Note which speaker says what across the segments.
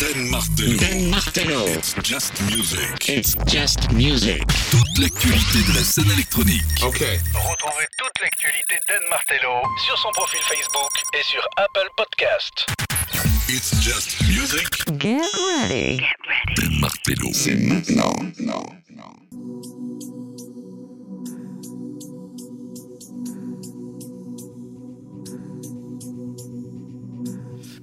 Speaker 1: Dan Martello.
Speaker 2: Dan Martello.
Speaker 1: It's just music.
Speaker 2: It's just music.
Speaker 1: Toute l'actualité de la scène électronique.
Speaker 3: Ok.
Speaker 4: Retrouvez toute l'actualité d'Anne Martello sur son profil Facebook et sur Apple Podcast.
Speaker 1: It's just music.
Speaker 2: Get ready.
Speaker 1: Dan Martello.
Speaker 2: C'est maintenant. Non.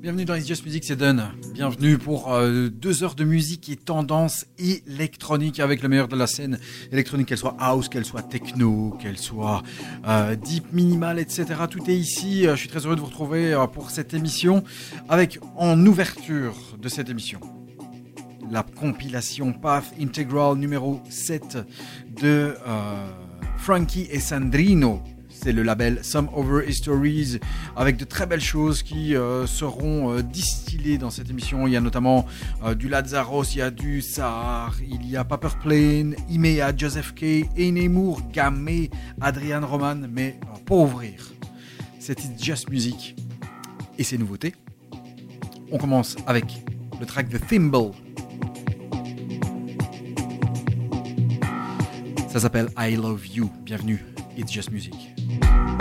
Speaker 5: Bienvenue dans It's Just Music, c'est Dun. Bienvenue pour euh, deux heures de musique et tendance électronique avec le meilleur de la scène électronique, qu'elle soit house, qu'elle soit techno, qu'elle soit euh, deep, minimal, etc. Tout est ici. Euh, je suis très heureux de vous retrouver pour cette émission avec en ouverture de cette émission la compilation Path Integral numéro 7 de Frankie et Sandrino. C'est le label Some Over Histories avec de très belles choses qui euh, seront euh, distillées dans cette émission. Il y a notamment euh, du Lazarus, il y a du Sahar, il y a Paper Plane, Imea, Joseph Kay, Enemour, Gamay, Adrian Roman. Mais pour ouvrir, c'est It's Just Music et ses nouveautés. On commence avec le track The Thimble. Ça s'appelle I Love You. Bienvenue, It's Just Music. It's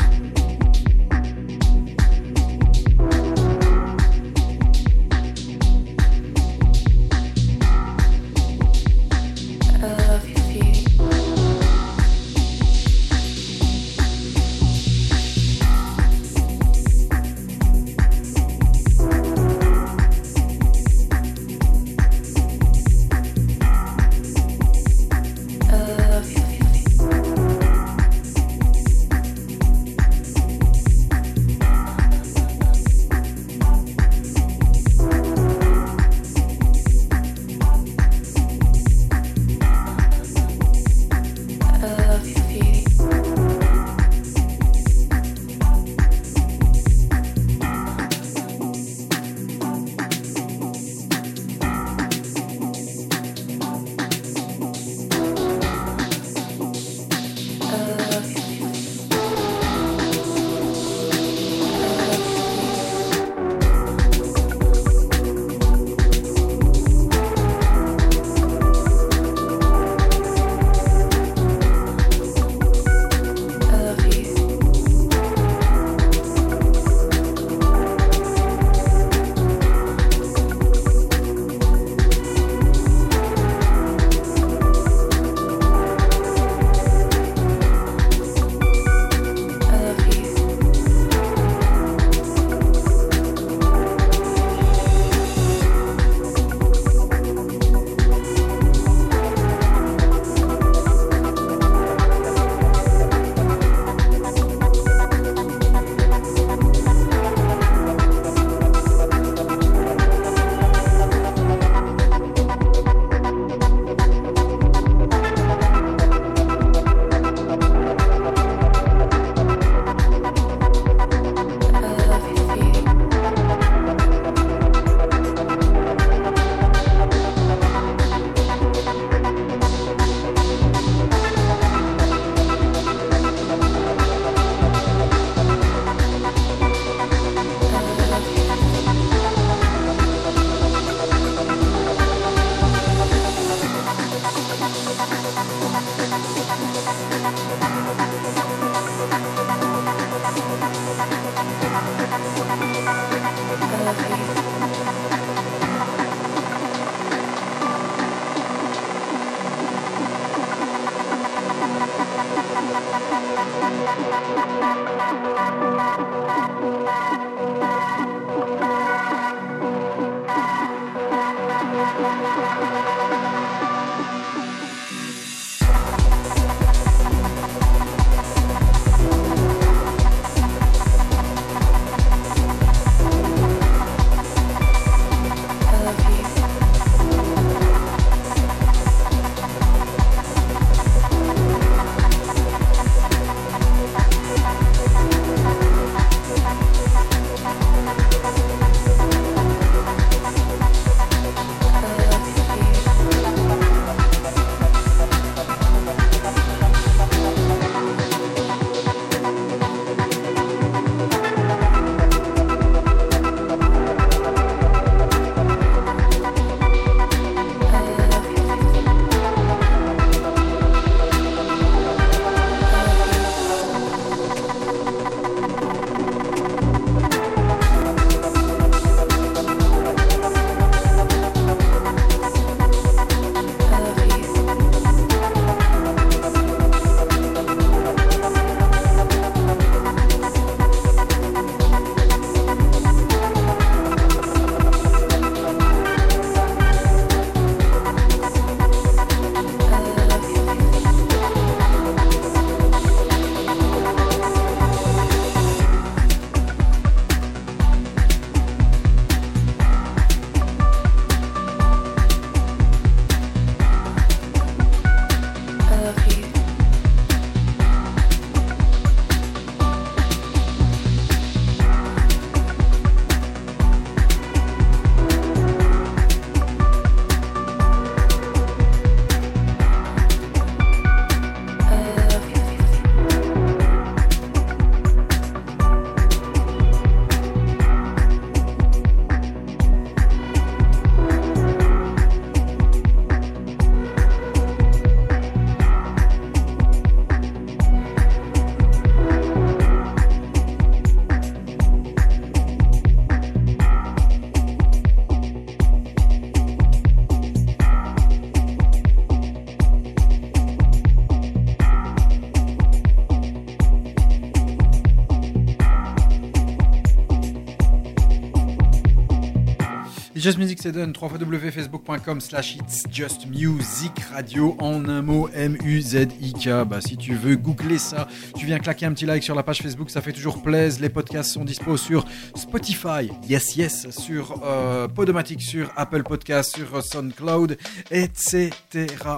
Speaker 5: Just Music, c'est done. www.facebook.com slash It's Just Music Radio en un mot M-U-Z-I-K. Bah, si tu veux googler ça, tu viens claquer un petit like sur la page Facebook, ça fait toujours plaisir. Les podcasts sont dispo sur Spotify, yes, yes, sur euh, Podomatic, sur Apple Podcasts, sur SoundCloud, etc.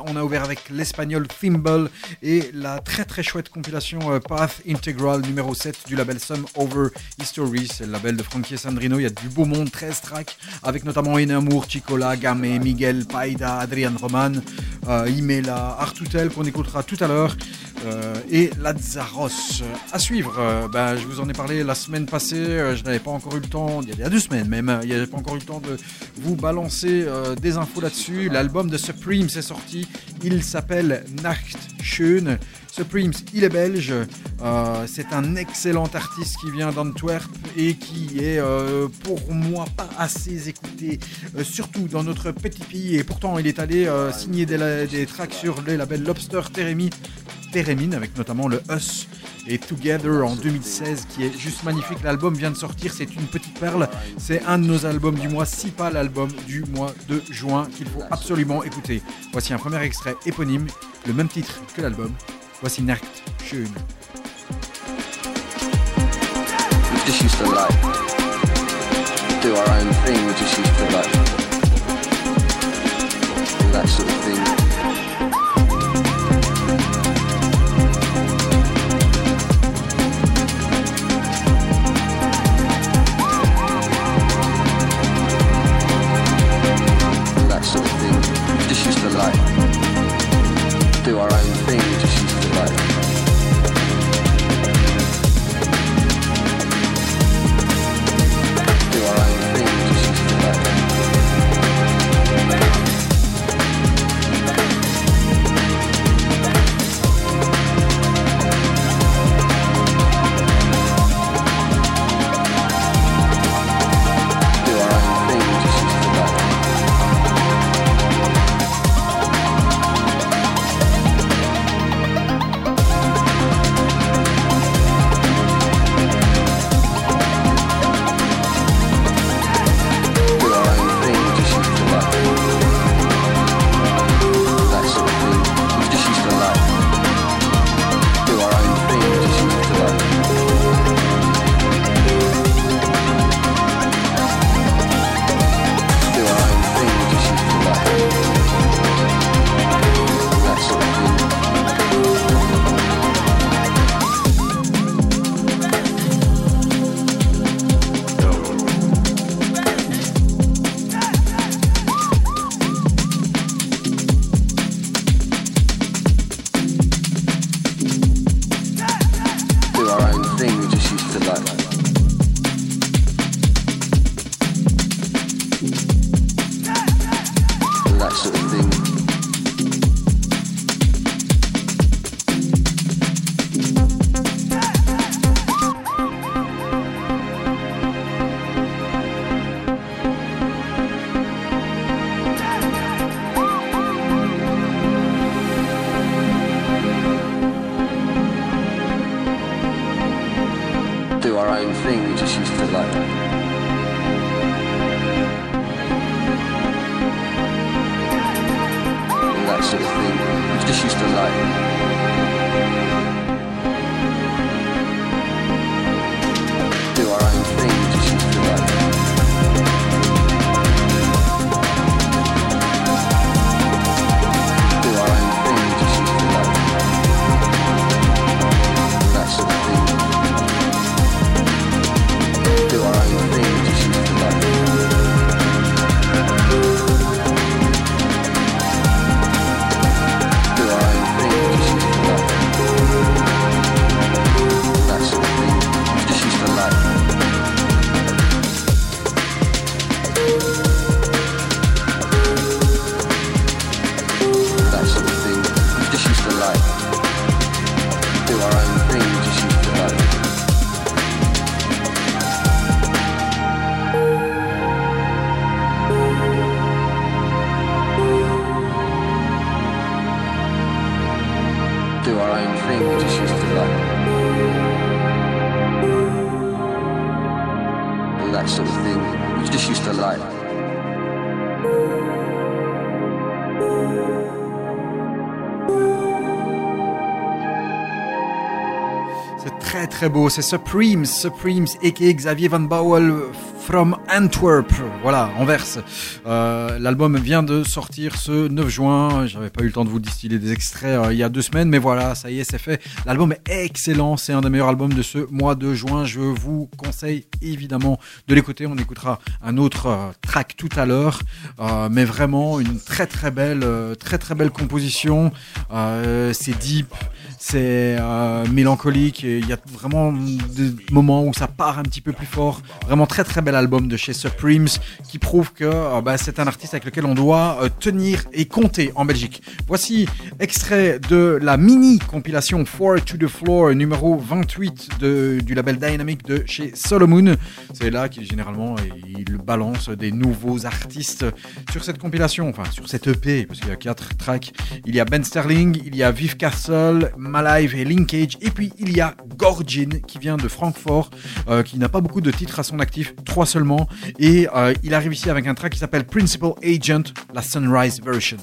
Speaker 5: On a ouvert avec l'espagnol Thimble et la très très chouette compilation euh, Path Integral numéro 7 du label Some Over History. C'est le label de Frankie Sandrino. Il y a du beau monde, 13 tracks avec notamment Inamour, Chicola, Gamé, Miguel, Paida, Adrian Roman, euh, Imela, Artutel qu'on écoutera tout à l'heure euh, et Lazzaros. À suivre, euh, bah, je vous en ai parlé la semaine passée, euh, je n'avais pas encore eu le temps, il y a deux semaines même, il n'y avait pas encore eu le temps de vous balancer des infos là-dessus. L'album de Supreme s'est sorti, il s'appelle Nacht Schön. Supremes, il est belge. C'est un excellent artiste qui vient d'Antwerp et qui est pour moi pas assez écouté, surtout dans notre petit pays. Et pourtant, il est allé signer des, tracks sur les labels Lobster Theremin, Theremin, avec notamment le Us et Together en 2016 qui est juste magnifique. L'album vient de sortir, c'est une petite perle. C'est un de nos albums du mois, si pas l'album du mois de juin qu'il faut absolument écouter. Voici un premier extrait éponyme, le même titre que l'album. Voici Nacht Schön.
Speaker 3: Do our own thing. That sort of thing.
Speaker 5: Beau, c'est Supremes, Supremes et Xavier Van Bowel from Antwerp, voilà, Anvers. Euh, L'album vient de sortir ce 9 juin, j'avais pas eu le temps de vous distiller des extraits euh, il y a deux semaines, mais voilà, ça y est, c'est fait. L'album est excellent, c'est un des meilleurs albums de ce mois de juin, je vous conseille évidemment de l'écouter, on écoutera un autre euh, track tout à l'heure, euh, mais vraiment une très très belle, euh, très très belle composition, Euh, c'est deep, c'est euh, mélancolique, il y a vraiment des moments où ça part un petit peu plus fort. Vraiment très très bel album de chez Supremes qui prouve que euh, bah, c'est un artiste avec lequel on doit euh, tenir et compter en Belgique. Voici extrait de la mini compilation Four to the Floor numéro 28 de, du label Dynamic de chez Solomon. C'est là qu'il généralement il balance des nouveaux artistes sur cette compilation, enfin sur cette EP parce qu'il y a quatre tracks. Il y a Ben Sterling, il y a Viv Castle, Malive et Linkage, et puis il y a Gorgin qui vient de Francfort, euh, qui n'a pas beaucoup de titres à son actif, trois seulement, et euh, il arrive ici avec un track qui s'appelle Principal Agent, la Sunrise Version.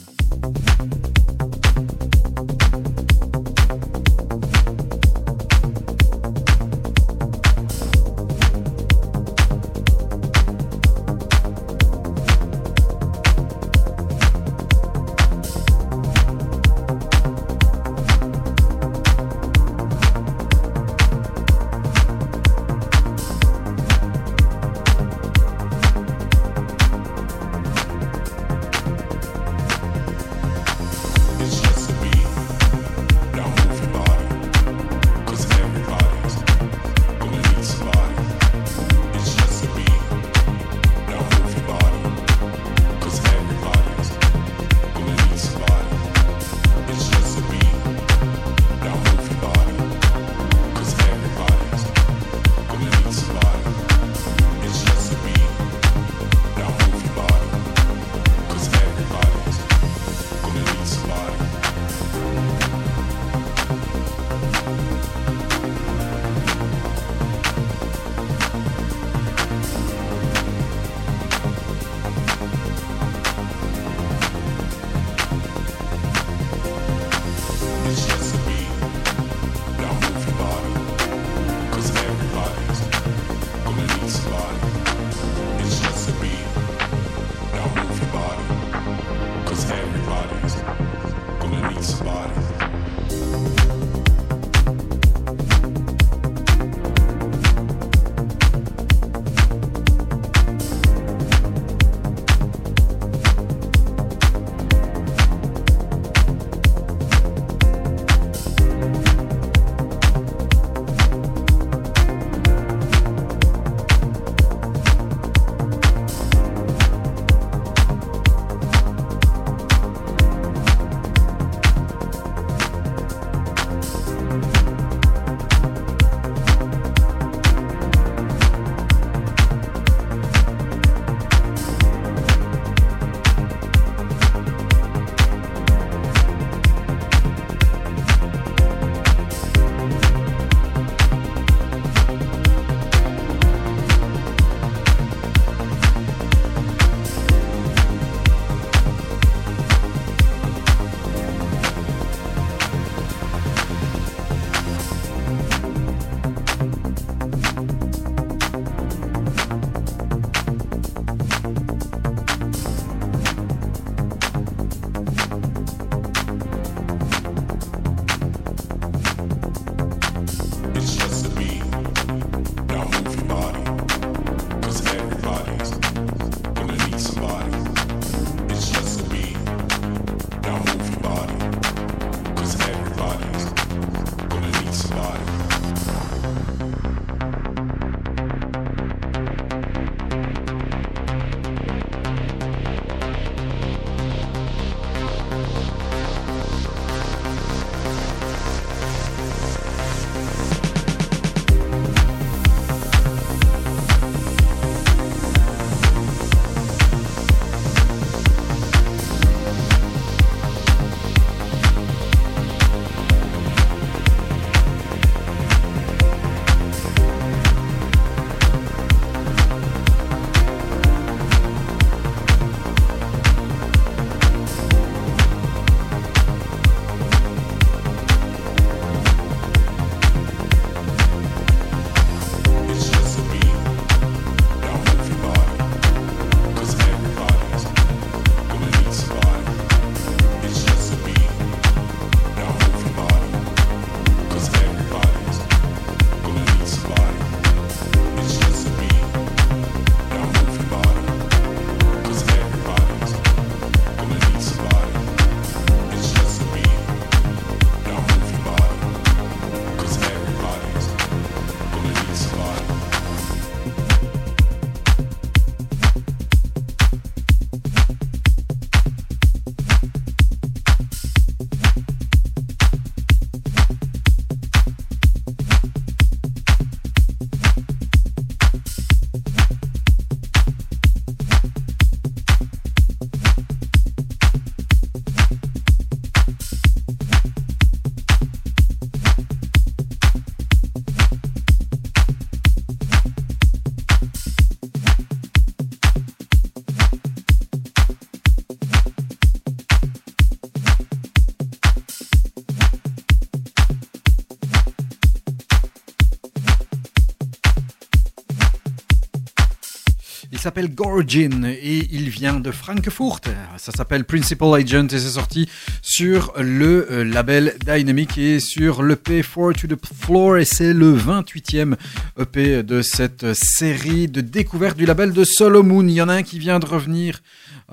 Speaker 5: S'appelle Gorgin et il vient de Frankfurt. Ça s'appelle Principal Agent et c'est sorti sur le euh, label Dynamic et sur l'EP 4 to the Floor et c'est le 28e EP de cette série de découvertes du label de Solomon. Il y en a un qui vient de revenir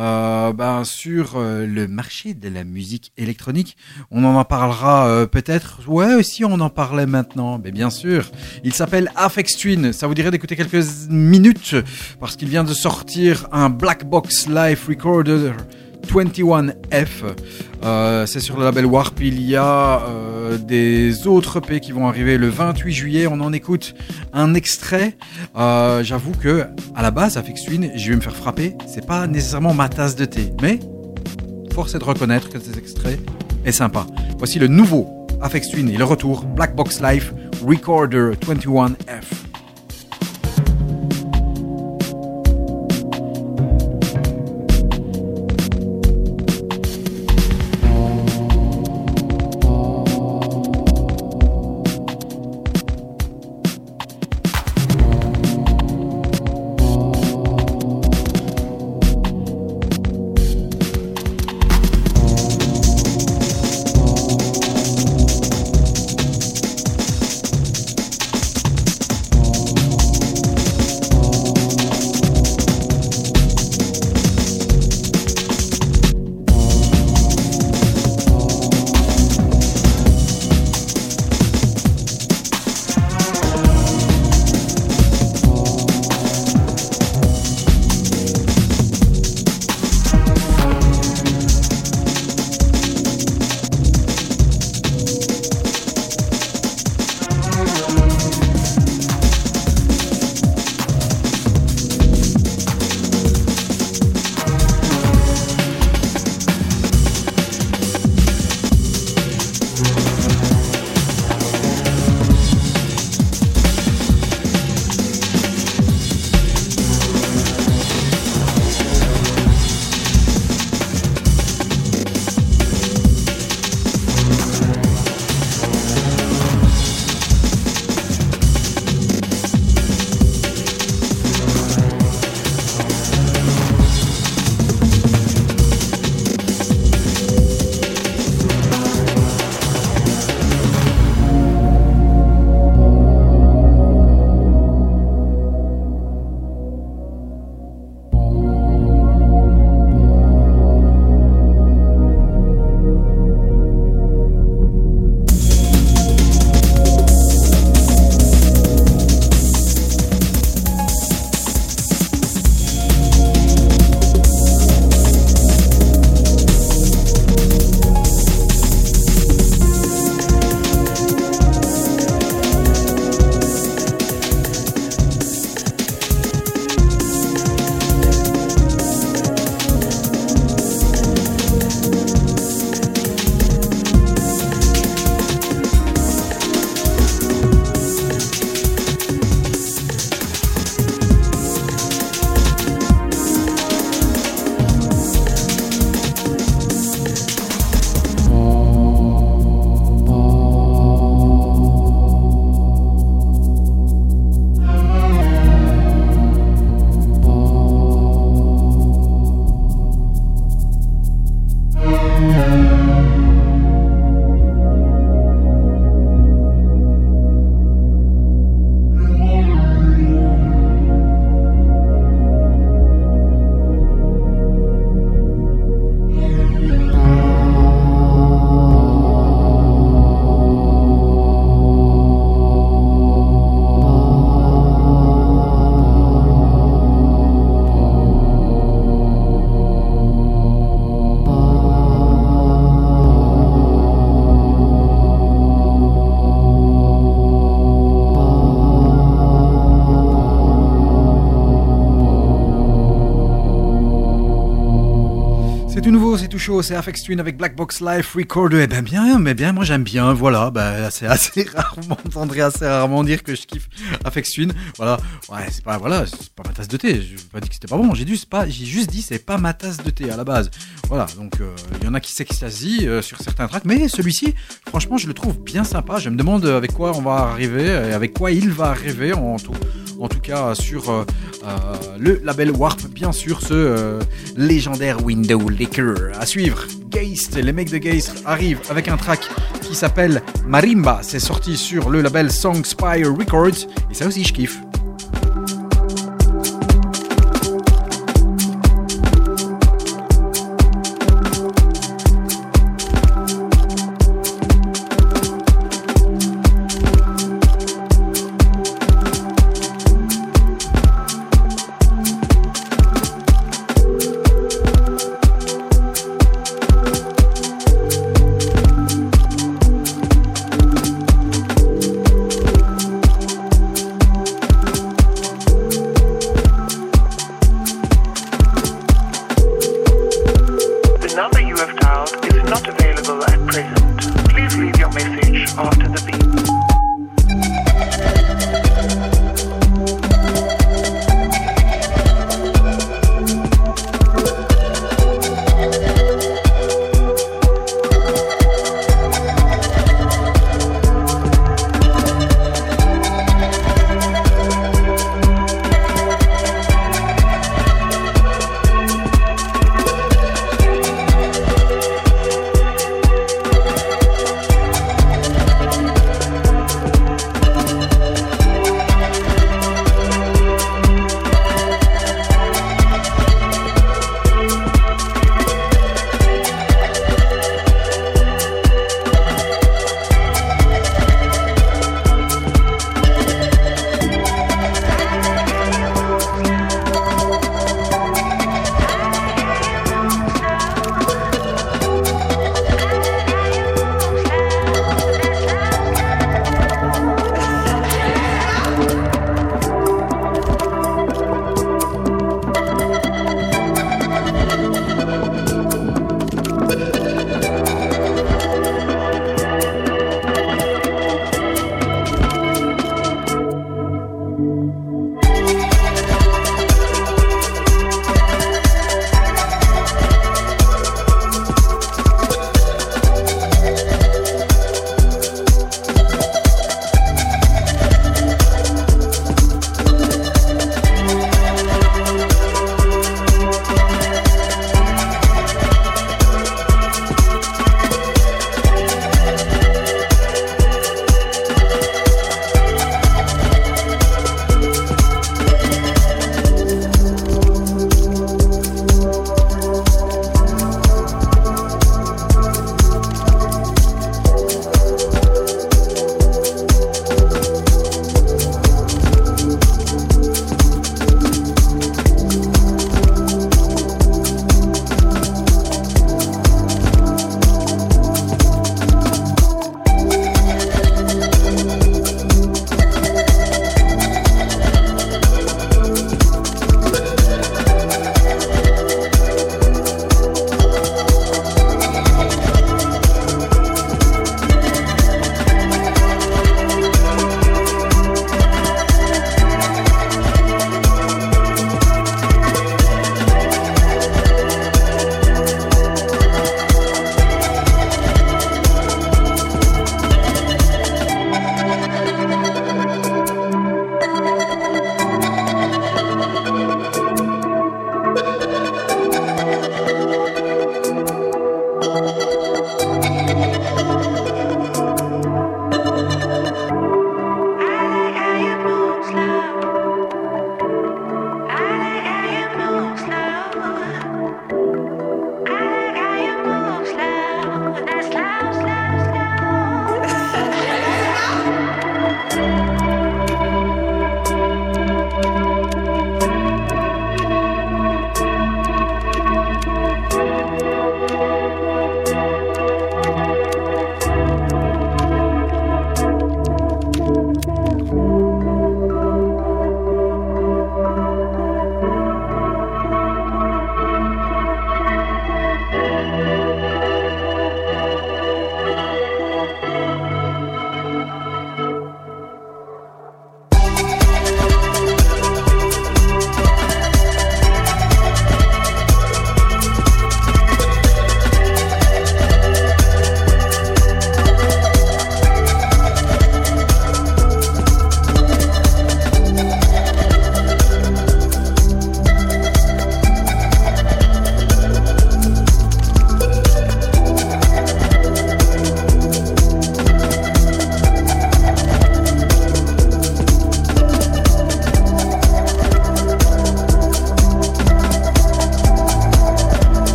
Speaker 5: euh, ben, sur euh, le marché de la musique électronique. On en parlera euh, peut-être. Ouais, si on en parlait maintenant, mais bien sûr. Il s'appelle Afex Twin. Ça vous dirait d'écouter quelques minutes parce qu'il vient de sortir un Black Box Live Recorder 21F. Euh, c'est sur le label Warp. Il y a euh, des autres EP qui vont arriver le 28 juillet. On en écoute un extrait. Euh, J'avoue que à la base, Afex Twin, je vais me faire frapper. C'est pas nécessairement ma tasse de thé, mais force est de reconnaître que cet extrait est sympa. Voici le nouveau Afex Twin et le retour Black Box Life Recorder 21F. C'est tout chaud, c'est Afex Twin avec Black Box Live Recorder. Eh ben bien, mais bien, moi j'aime bien, voilà, ben, c'est assez rare, vous m'entendrez assez rarement dire que je kiffe Afex Twin. Voilà, ouais, c'est pas, voilà, c'est pas ma tasse de thé, je pas dit que c'était pas bon, j'ai j'ai juste dit c'est pas ma tasse de thé à la base. Voilà, donc il euh, y en a qui s'extasient euh, sur certains tracks, mais celui-ci, franchement, je le trouve bien sympa. Je me demande avec quoi on va arriver, et avec quoi il va arriver en tout, en tout cas sur euh, Euh, le label Warp, bien sûr, ce euh, légendaire Window Liquor. À suivre, Geist, les mecs de Geist arrivent avec un track qui s'appelle Marimba. C'est sorti sur le label Songspire Records. Et ça aussi, je kiffe.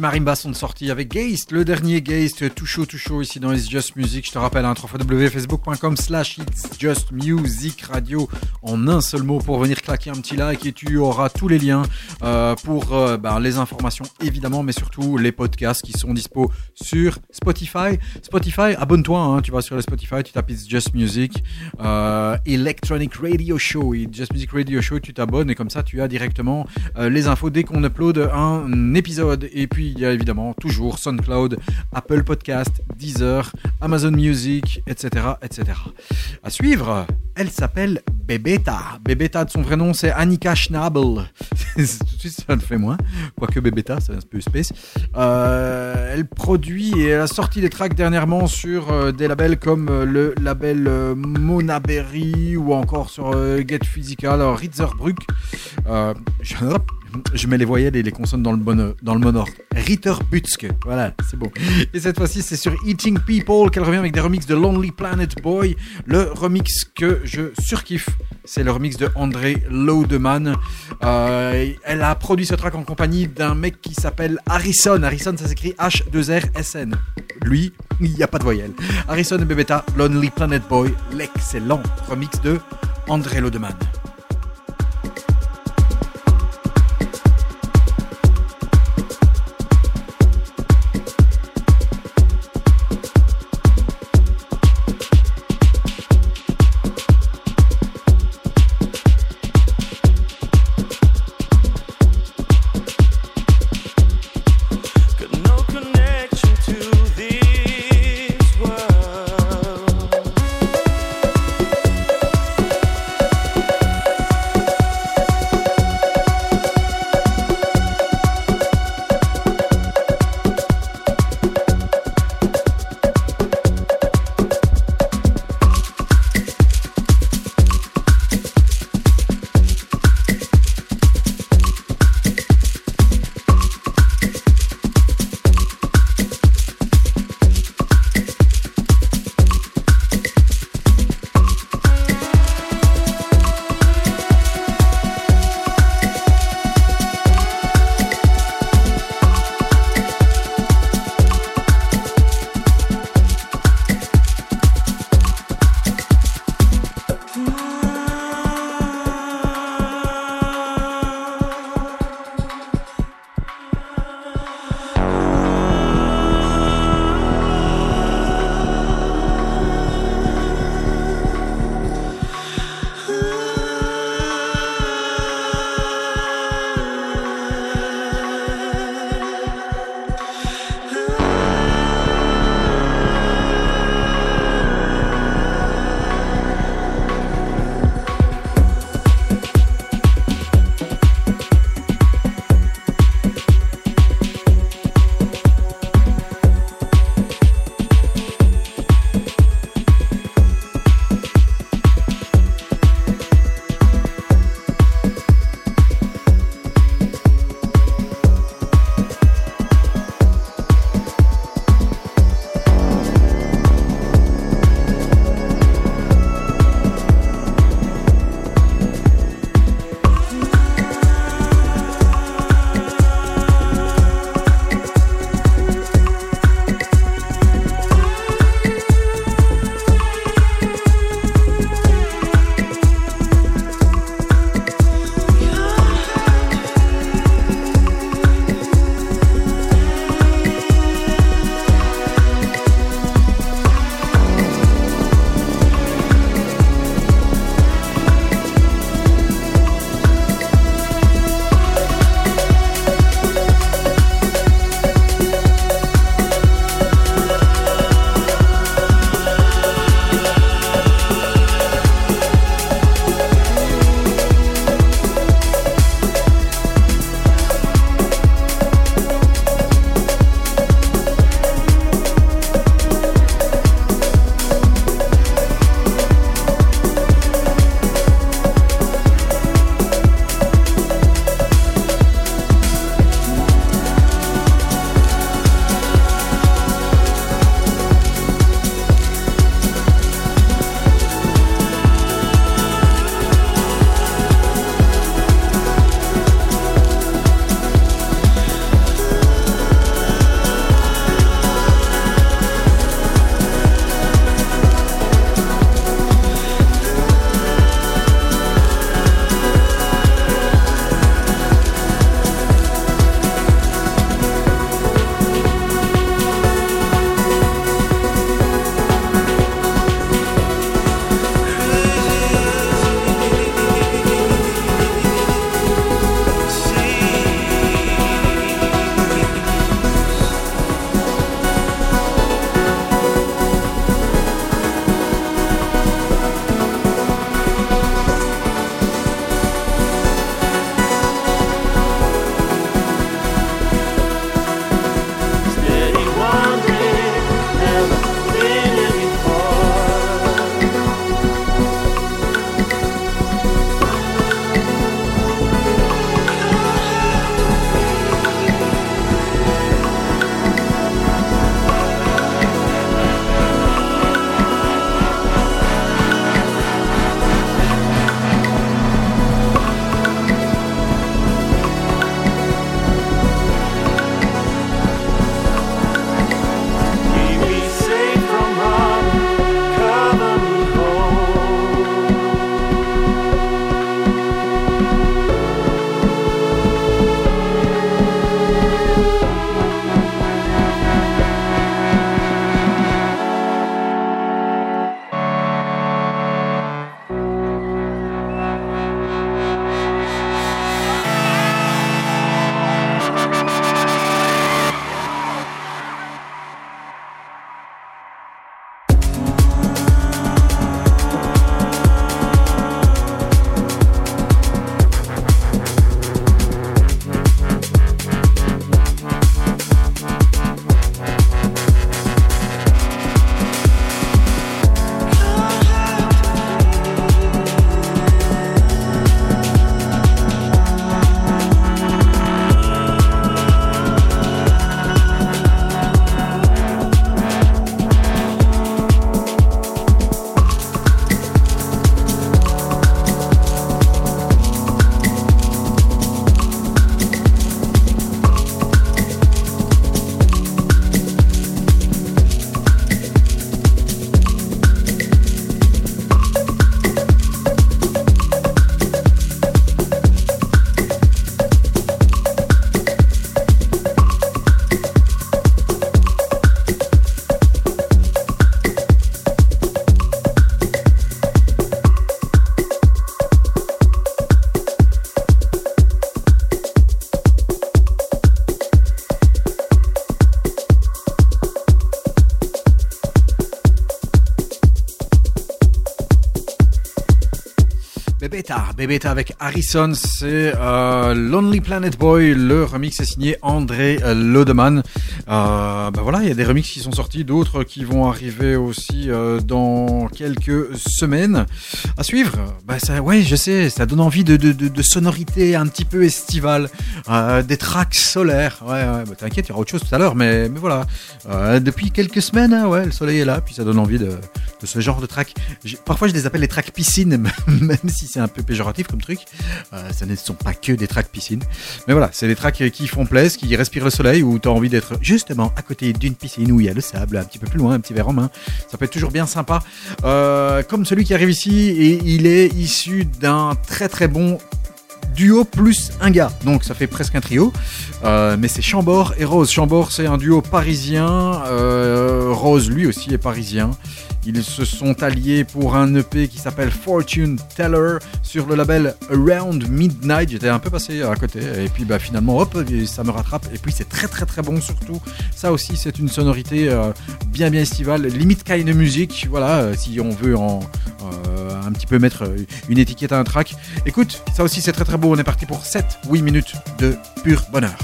Speaker 5: Marimbas sont sortis avec Geist, le dernier Geist, tout chaud, tout chaud ici dans It's Just Music. Je te rappelle, hein, www.facebook.com slash It's Just Music Radio en un seul mot pour venir claquer un petit like et tu auras tous les liens euh, pour euh, ben, les informations évidemment, mais surtout les podcasts qui sont dispo sur Spotify. Spotify, abonne-toi, hein, tu vas sur le Spotify, tu tapes It's Just Music, euh, Electronic Radio Show, It's Just Music Radio Show, tu t'abonnes et comme ça tu as directement euh, les infos dès qu'on upload un épisode. Et puis il y a évidemment toujours SoundCloud, Apple Podcast, Deezer, Amazon Music, etc. etc. À suivre, elle s'appelle Bebeta. Bebeta de son vrai nom c'est Annika Schnabel. Tout de suite ça le fait moins. Quoique Bebeta, c'est un peu space. Euh, elle produit et elle a sorti des tracks dernièrement sur euh, des labels comme euh, le label euh, Monaberry ou encore sur euh, Get Physical, Ritzerbruck. Je, je mets les voyelles et les consonnes dans le bon, dans le bon ordre. Ritterbutzke, voilà, c'est bon. Et cette fois-ci, c'est sur Eating People qu'elle revient avec des remixes de Lonely Planet Boy. Le remix que je surkiffe, c'est le remix de André Laudeman. Euh, elle a produit ce track en compagnie d'un mec qui s'appelle Harrison. Harrison, ça s'écrit H2RSN. Lui, il n'y a pas de voyelle. Harrison et Bebeta, Lonely Planet Boy, l'excellent remix de André Laudeman. Bebeta. Bebeta avec Harrison, c'est euh, Lonely Planet Boy. Le remix est signé André euh, Lodeman. Euh, bah voilà, il y a des remixes qui sont sortis, d'autres qui vont arriver aussi euh, dans quelques semaines. À suivre, bah ça, ouais, je sais, ça donne envie de, de, de, de sonorités un petit peu estivales, euh, des tracks solaires. Ouais, ouais, bah t'inquiète, il y aura autre chose tout à l'heure, mais, voilà. Euh, depuis quelques semaines, hein, ouais, le soleil est là, puis ça donne envie de, ce genre de tracks. Parfois, je les appelle les tracks piscine, même si c'est un peu péjoratif comme truc. Euh, ça ne sont pas que des tracks piscine. Mais voilà, c'est des tracks qui font plaisir, qui respirent le soleil, où tu as envie d'être justement à côté d'une piscine où il y a le sable, un petit peu plus loin, un petit verre en main. Ça peut être toujours bien sympa. Euh, comme celui qui arrive ici, et il est issu d'un très très bon duo plus un gars. Donc ça fait presque un trio. Euh, mais c'est Chambord et Rose. Chambord, c'est un duo parisien. Euh, Rose, lui aussi, est parisien. Ils se sont alliés pour un EP qui s'appelle Fortune Teller sur le label Around Midnight. J'étais un peu passé à côté. Et puis bah, finalement, hop, ça me rattrape. Et puis c'est très très très bon surtout. Ça aussi, c'est une sonorité euh, bien bien estivale. Limite kind of music. Voilà, euh, si on veut en, euh, un petit peu mettre une étiquette à un track. Écoute, ça aussi c'est très très beau. On est parti pour 7-8 minutes de pur bonheur.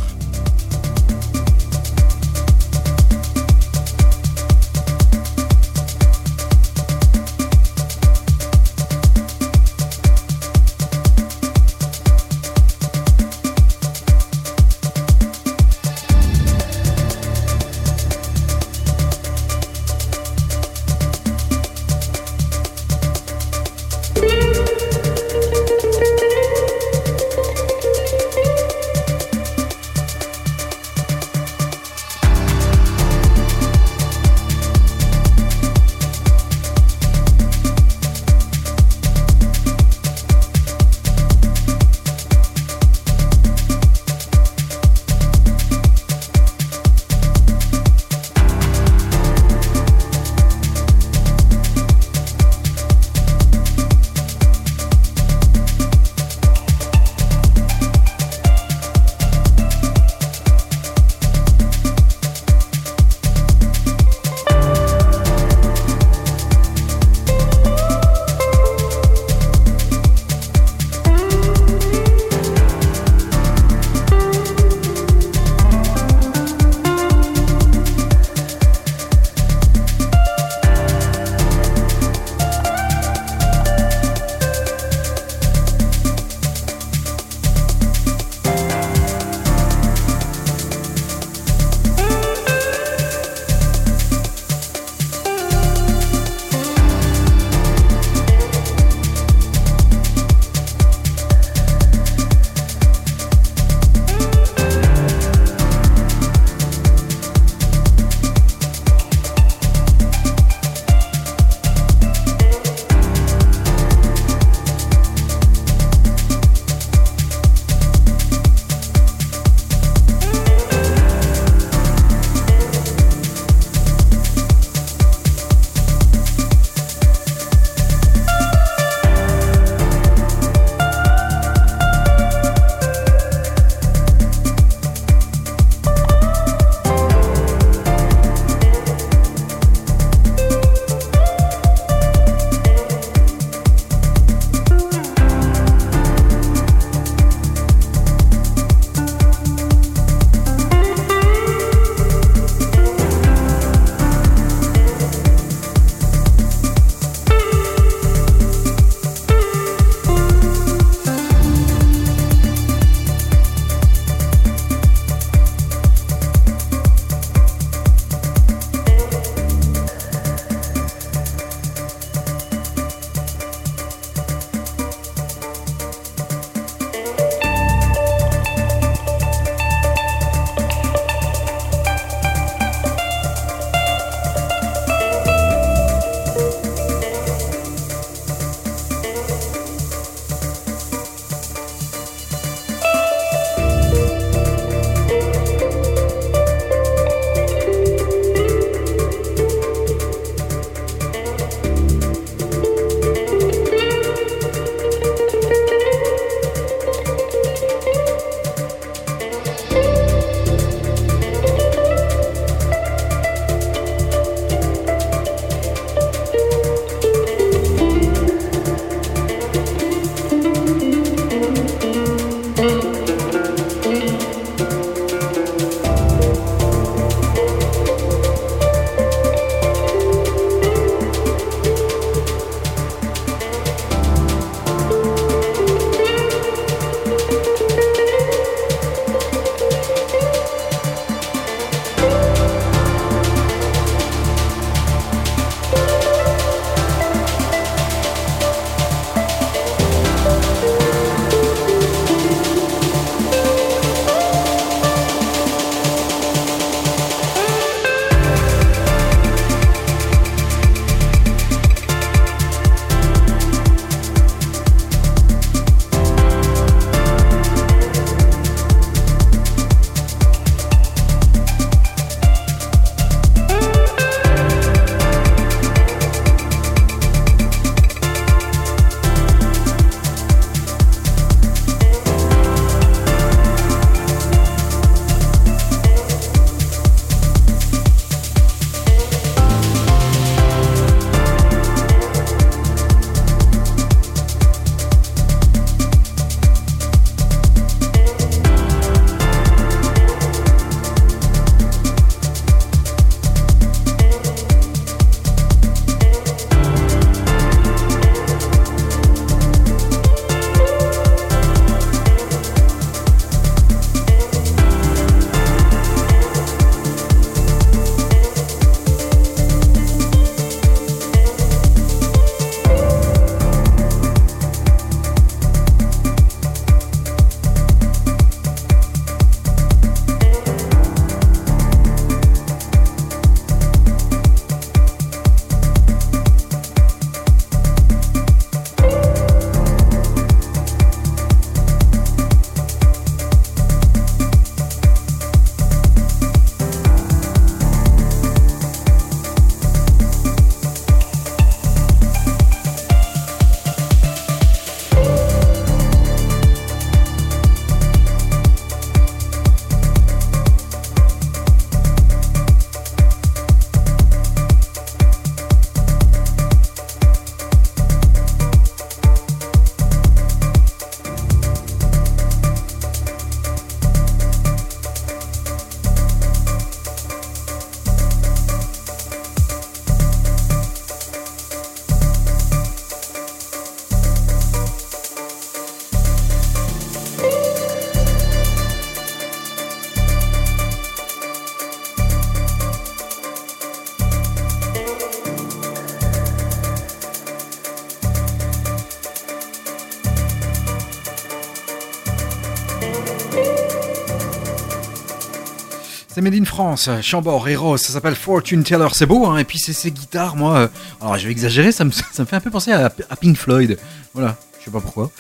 Speaker 5: C'est Made in France, Chambord, Héros, ça s'appelle Fortune Teller, c'est beau, hein, et puis c'est ces guitares, moi, euh, alors je vais exagérer, ça me, fait un peu penser à, Pink Floyd, voilà, je sais pas pourquoi,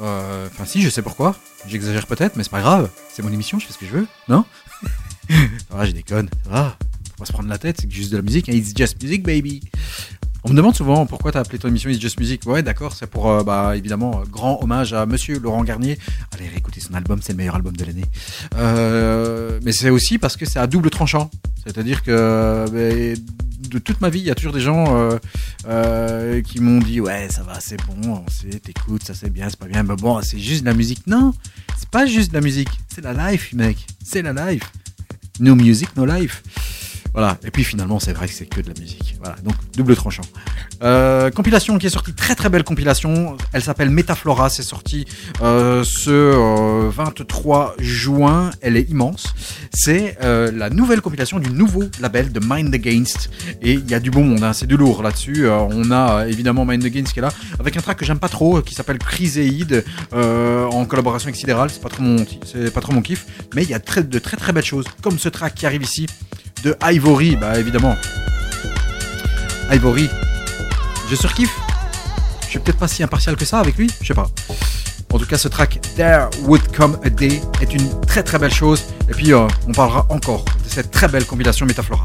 Speaker 5: Euh, enfin si, je sais pourquoi, j'exagère peut-être, mais c'est pas grave, c'est mon émission, je fais ce que je veux, non? Ah, je déconne, va, faut pas se prendre la tête, c'est juste de la musique, hein, it's just music baby on me demande souvent pourquoi t'as appelé ton émission It's Just Music. Ouais, d'accord, c'est pour, euh, bah, évidemment, euh, grand hommage à monsieur Laurent Garnier. Allez réécouter son album, c'est le meilleur album de l'année. Euh, mais c'est aussi parce que c'est à double tranchant. C'est-à-dire que de toute ma vie, il y a toujours des gens qui m'ont dit Ouais, ça va, c'est bon, on sait, t'écoutes, ça c'est bien, c'est pas bien. Mais bon, c'est juste de la musique. Non, c'est pas juste de la musique, c'est la life, mec. C'est la life. No music, no life. Voilà. Et puis finalement, c'est vrai que c'est que de la musique. Voilà. Donc double tranchant. Euh, compilation qui est sortie, très très belle compilation. Elle s'appelle Metaflora. C'est sorti euh, ce euh, 23 juin. Elle est immense. C'est euh, la nouvelle compilation du nouveau label de Mind Against. Et il y a du bon monde. Hein. C'est du lourd là-dessus. Euh, on a euh, évidemment Mind Against qui est là avec un track que j'aime pas trop, qui s'appelle Chryséide euh, en collaboration avec Sidéral. C'est pas trop mon, c'est pas trop mon kiff. Mais il y a très, de très très belles choses, comme ce track qui arrive ici Ivory, bah évidemment. Ivory, je surkiffe. Je suis peut-être pas si impartial que ça avec lui, je sais pas. En tout cas, ce track There Would Come a Day est une très très belle chose. Et puis, euh, on parlera encore de cette très belle compilation Metaflora.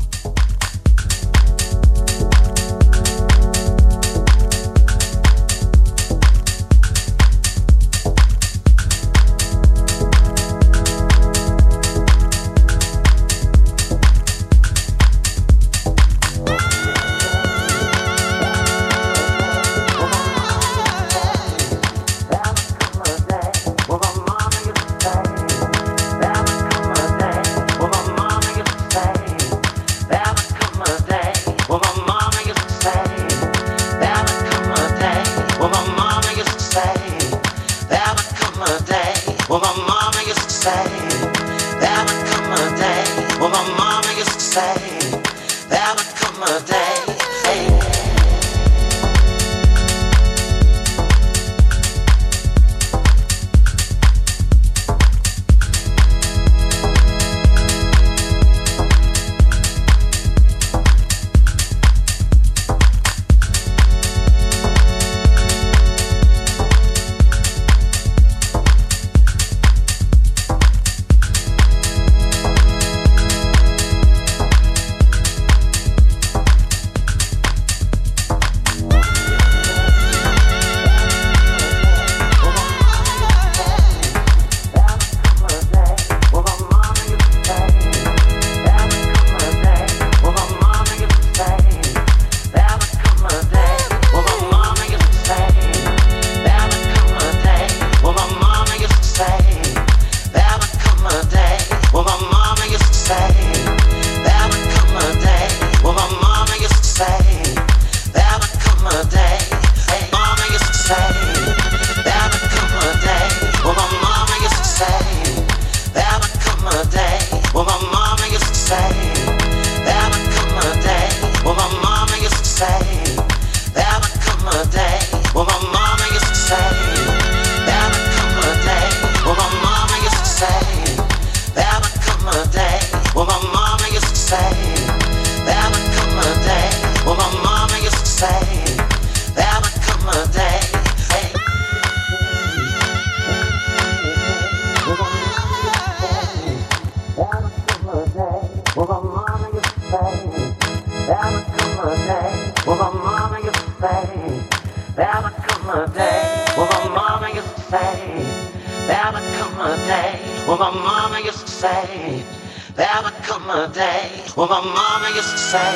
Speaker 6: there would come a day when my mama used to say,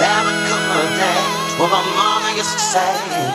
Speaker 6: there would come a day when
Speaker 5: my mama used to say.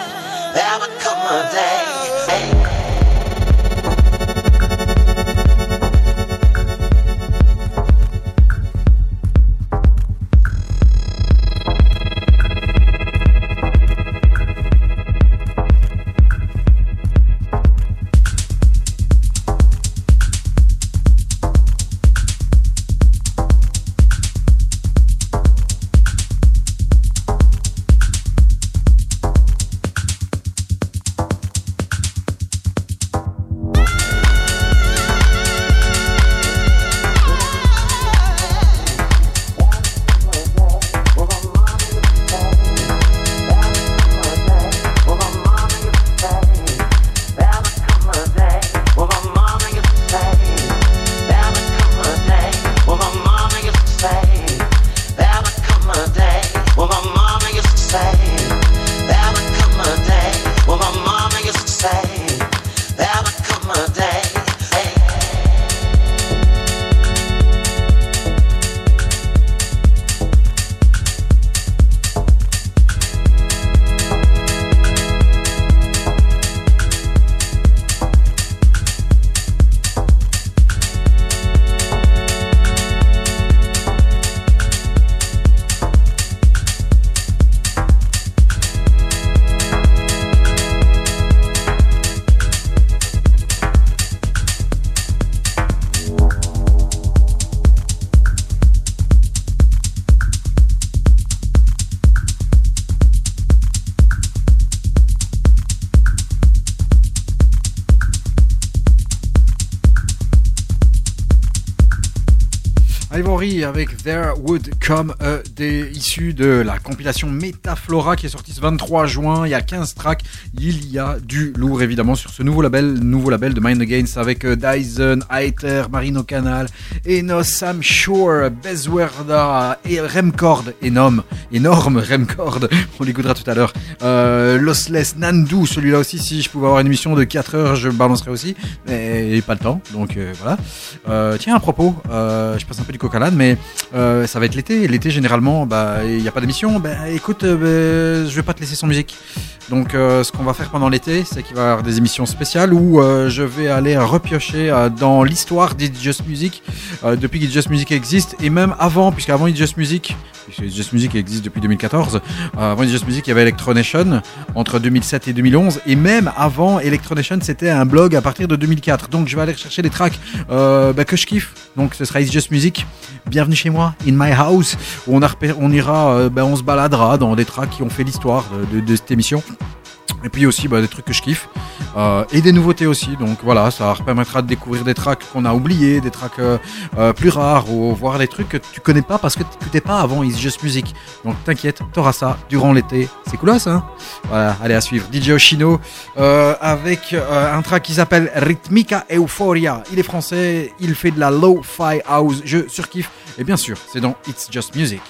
Speaker 5: There Would Come a Day, issu de la compilation Metaflora qui est sortie ce 23 juin. Il y a 15 tracks. Il y a du lourd évidemment sur ce nouveau label, nouveau label de Mind Against avec euh, Dyson, Aether, Marino Canal, Enos, Sam Shore, Bezwerda et Remcord, énorme, énorme Remcord. On l'écoutera tout à l'heure. Euh, Lossless, Nandu, celui-là aussi. Si je pouvais avoir une émission de 4 heures, je balancerais aussi, mais pas le temps. Donc euh, voilà. Euh, tiens, à propos, je passe un peu du l'âne, mais euh, ça va être l'été. L'été, généralement, bah, il n'y a pas d'émission. Bah, écoute, euh, bah, je vais pas te laisser sans musique. Donc, euh, ce qu'on va faire pendant l'été, c'est qu'il va y avoir des émissions spéciales où euh, je vais aller repiocher dans l'histoire d'It's Just Music depuis qu'It's Just Music existe et même avant, puisqu'avant It's Just Music, Just Music existe depuis 2014, euh, avant Just Music, il y avait Electronation entre 2007 et 2011 et même avant Electronation, c'était un blog à partir de 2004. Donc, je vais aller rechercher les tracks euh, bah, que je kiffe. Donc, ce sera It's Just Music. Bienvenue chez moi, in my house, où on, ira, euh, bah, on se baladera dans des tracks qui ont fait l'histoire de cette émission. Et puis aussi bah, des trucs que je kiffe euh, et des nouveautés aussi. Donc voilà, ça permettra de découvrir des tracks qu'on a oubliés, des tracks euh, euh, plus rares ou voir des trucs que tu connais pas parce que tu t'écoutais pas avant It's Just Music. Donc t'inquiète, t'auras ça durant l'été. C'est cool ça. Hein? Voilà, allez à suivre. DJ Oshino avec un track qui s'appelle Rhythmica Euphoria. Il est français, il fait de la low-fi house. Je surkiffe. Et bien sûr, c'est dans It's Just Music.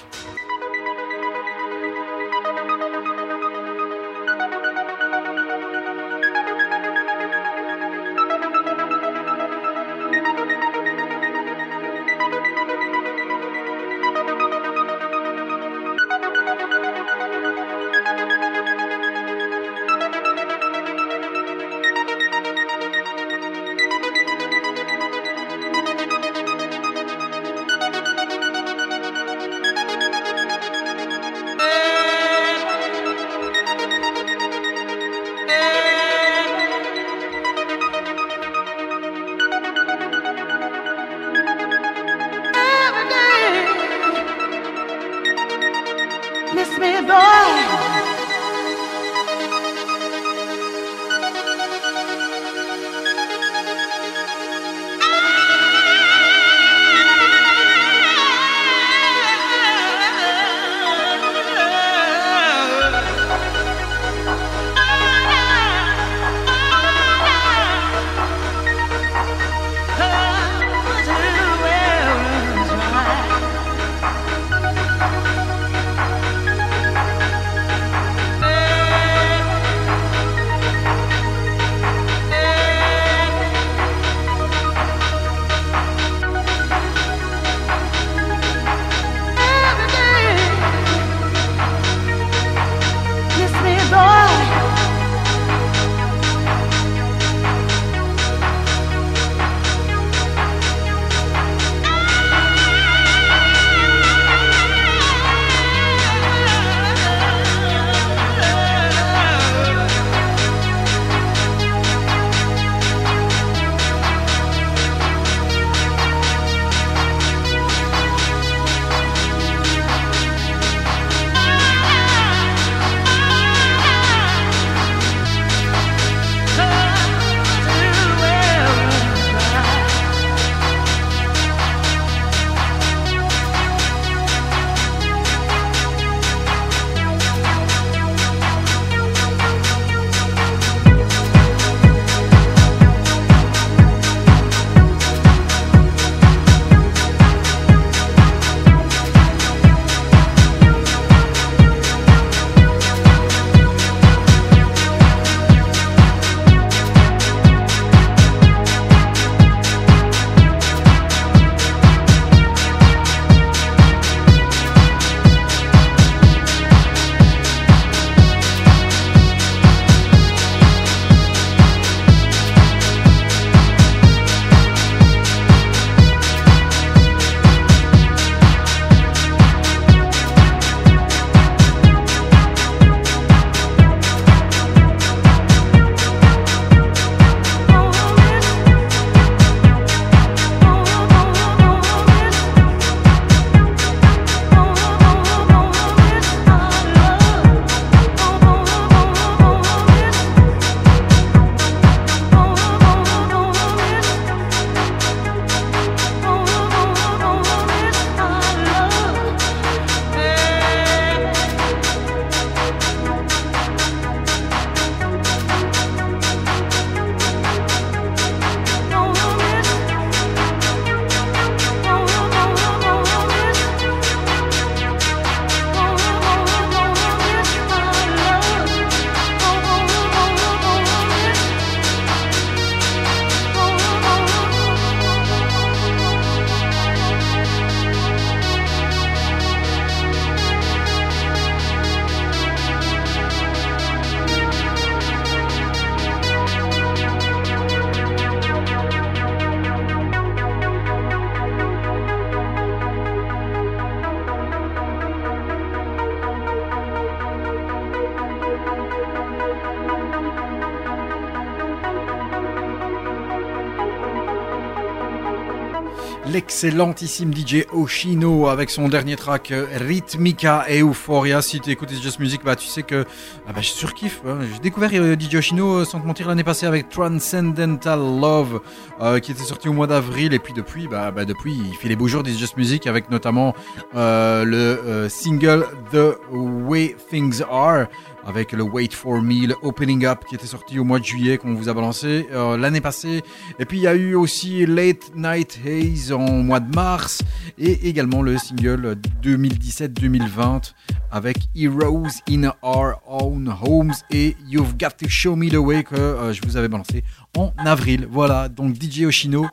Speaker 5: L'excellentissime DJ Oshino avec son dernier track euh, Rhythmica et Euphoria. Si tu écoutes Just Music, bah tu sais que ah bah, je surkiffe. hein. J'ai découvert euh, DJ Oshino euh, sans te mentir l'année passée avec Transcendental Love euh, qui était sorti au mois d'avril et puis depuis bah, bah, depuis il fait les beaux jours des Music avec notamment le single The Way Things Are avec le Wait For Me, le Opening Up qui était sorti au mois de juillet qu'on vous a balancé euh, l'année passée. Et puis il y a eu aussi Late Night Haze en mois de mars et également le single 2017-2020 avec Heroes in Our Own Homes et You've Got to Show Me the Way que euh, je vous avais balancé en avril. Voilà, donc DJ Oshino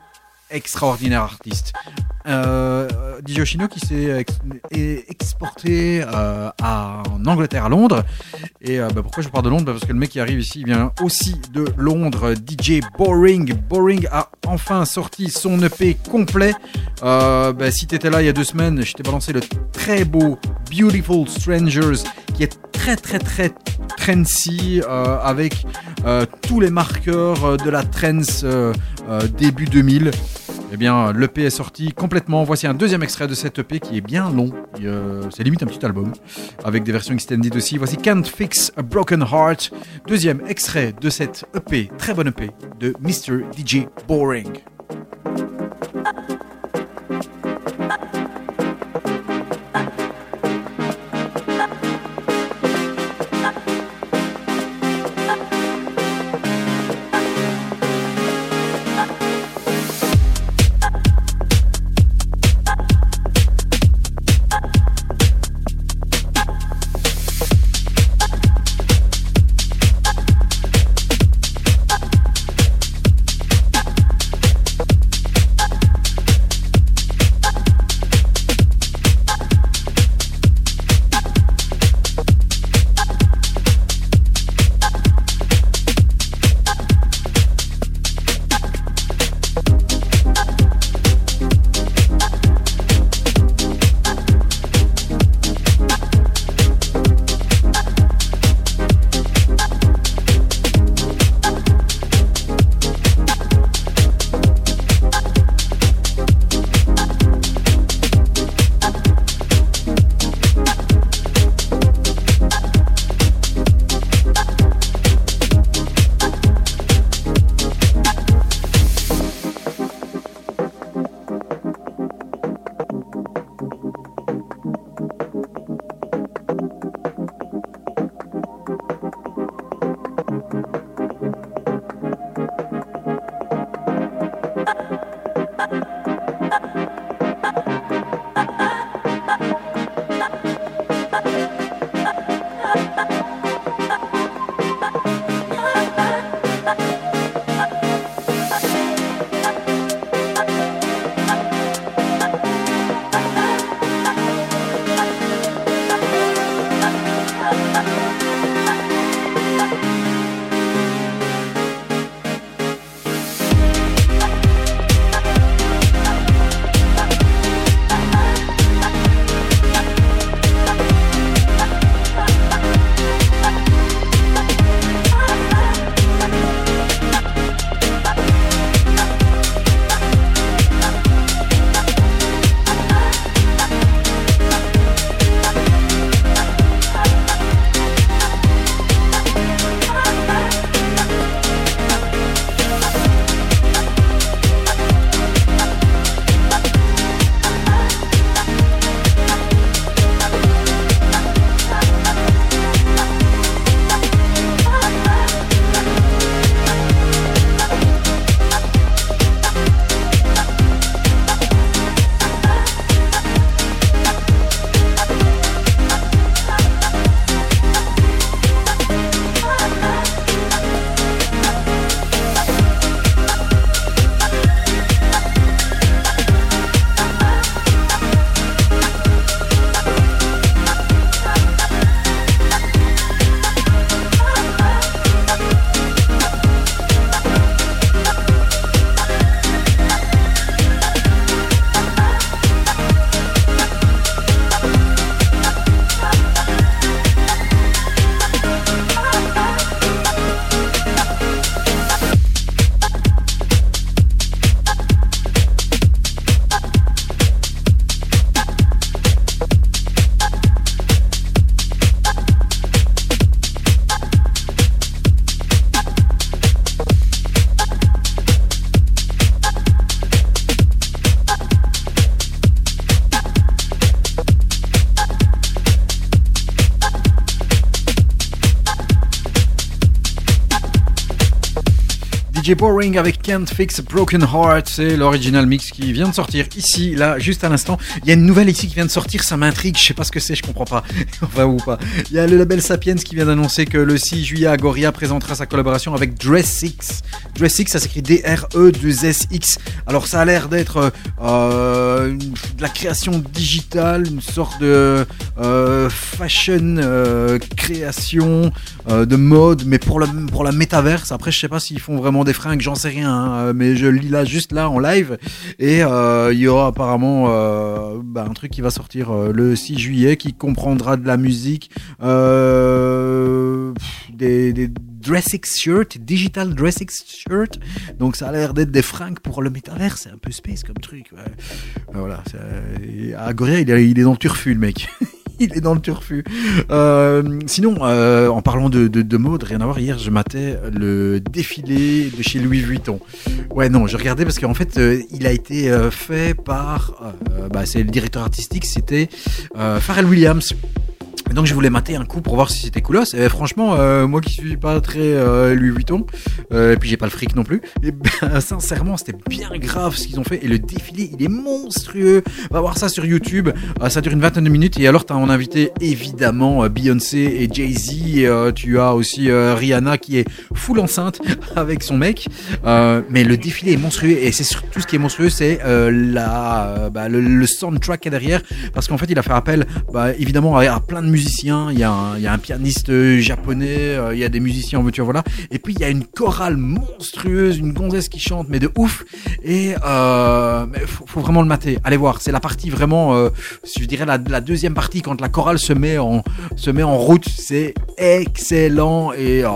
Speaker 5: extraordinaire artiste. Euh, DJ Oshino qui s'est ex- est exporté euh, en Angleterre, à Londres. Et euh, bah, pourquoi je parle de Londres? Bah, Parce que le mec qui arrive ici vient aussi de Londres. DJ Boring. Boring a enfin sorti son EP complet. Euh, bah, si t'étais là il y a deux semaines, je t'ai balancé le très beau Beautiful Strangers qui est très très très trendy avec tous les marqueurs de la trance début 2000. Eh bien, l'EP est sorti complètement. Voici un deuxième extrait de cet EP qui est bien long. Euh, c'est limite un petit album avec des versions extended aussi. Voici Can't Fix a Broken Heart. Deuxième extrait de cette EP, très bonne EP de Mr. DJ Boring. DJ Boring avec Can't Fix Broken Heart, c'est l'original mix qui vient de sortir ici, là, juste à l'instant. Il y a une nouvelle ici qui vient de sortir, ça m'intrigue, je sais pas ce que c'est, je comprends pas. enfin, ou pas. Il y a le label Sapiens qui vient d'annoncer que le 6 juillet, Agoria présentera sa collaboration avec Dressix. Dressix, ça s'écrit D-R-E-2-S-X. Alors, ça a l'air d'être euh, une- de la création digitale, une sorte de euh, fashion euh, création euh, de mode, mais pour, le, pour la métaverse. Après, je sais pas s'ils font vraiment des fringues, j'en sais rien, hein, mais je lis là juste là en live. Et euh, il y aura apparemment euh, bah, un truc qui va sortir euh, le 6 juillet qui comprendra de la musique, euh, des, des Dressix shirt, digital Dressix shirt. Donc ça a l'air d'être des fringues pour le métaverse, c'est un peu space comme truc. ouais. Euh, Voilà, c'est- Agoria, il est, il est dans le turfu, le mec. il est dans le turfu. Euh, sinon, euh, en parlant de, de, de mode, rien à voir, hier je matais le défilé de chez Louis Vuitton. Ouais, non, je regardais parce qu'en fait, euh, il a été fait par, bah, c'est le directeur artistique, c'était Pharrell Williams. Et donc je voulais mater un coup pour voir si c'était coolos. Et franchement, euh, moi qui suis pas très euh, Louis Vuitton, euh, et puis j'ai pas le fric non plus, et ben, sincèrement c'était bien grave ce qu'ils ont fait. Et le défilé, il est monstrueux. Va voir ça sur YouTube. Euh, ça dure une vingtaine de minutes. Et alors t'as en invité évidemment euh, Beyoncé et Jay-Z. Et, euh, tu as aussi Rihanna qui est full enceinte avec son mec. Mais le défilé est monstrueux. Et c'est surtout ce qui est monstrueux, c'est la, bah, le, le soundtrack derrière. Parce qu'en fait, il a fait appel bah, évidemment à, à plein de musiciens. Il y a un, pianiste euh, japonais, euh, il y a des musiciens en voiture, voilà. Et puis il y a une chorale monstrueuse, une gonzesse qui chante, mais de ouf. Et euh, faut, vraiment le mater. Allez voir, c'est la partie vraiment, euh, je dirais la, deuxième partie quand la chorale se met en route. C'est excellent et euh,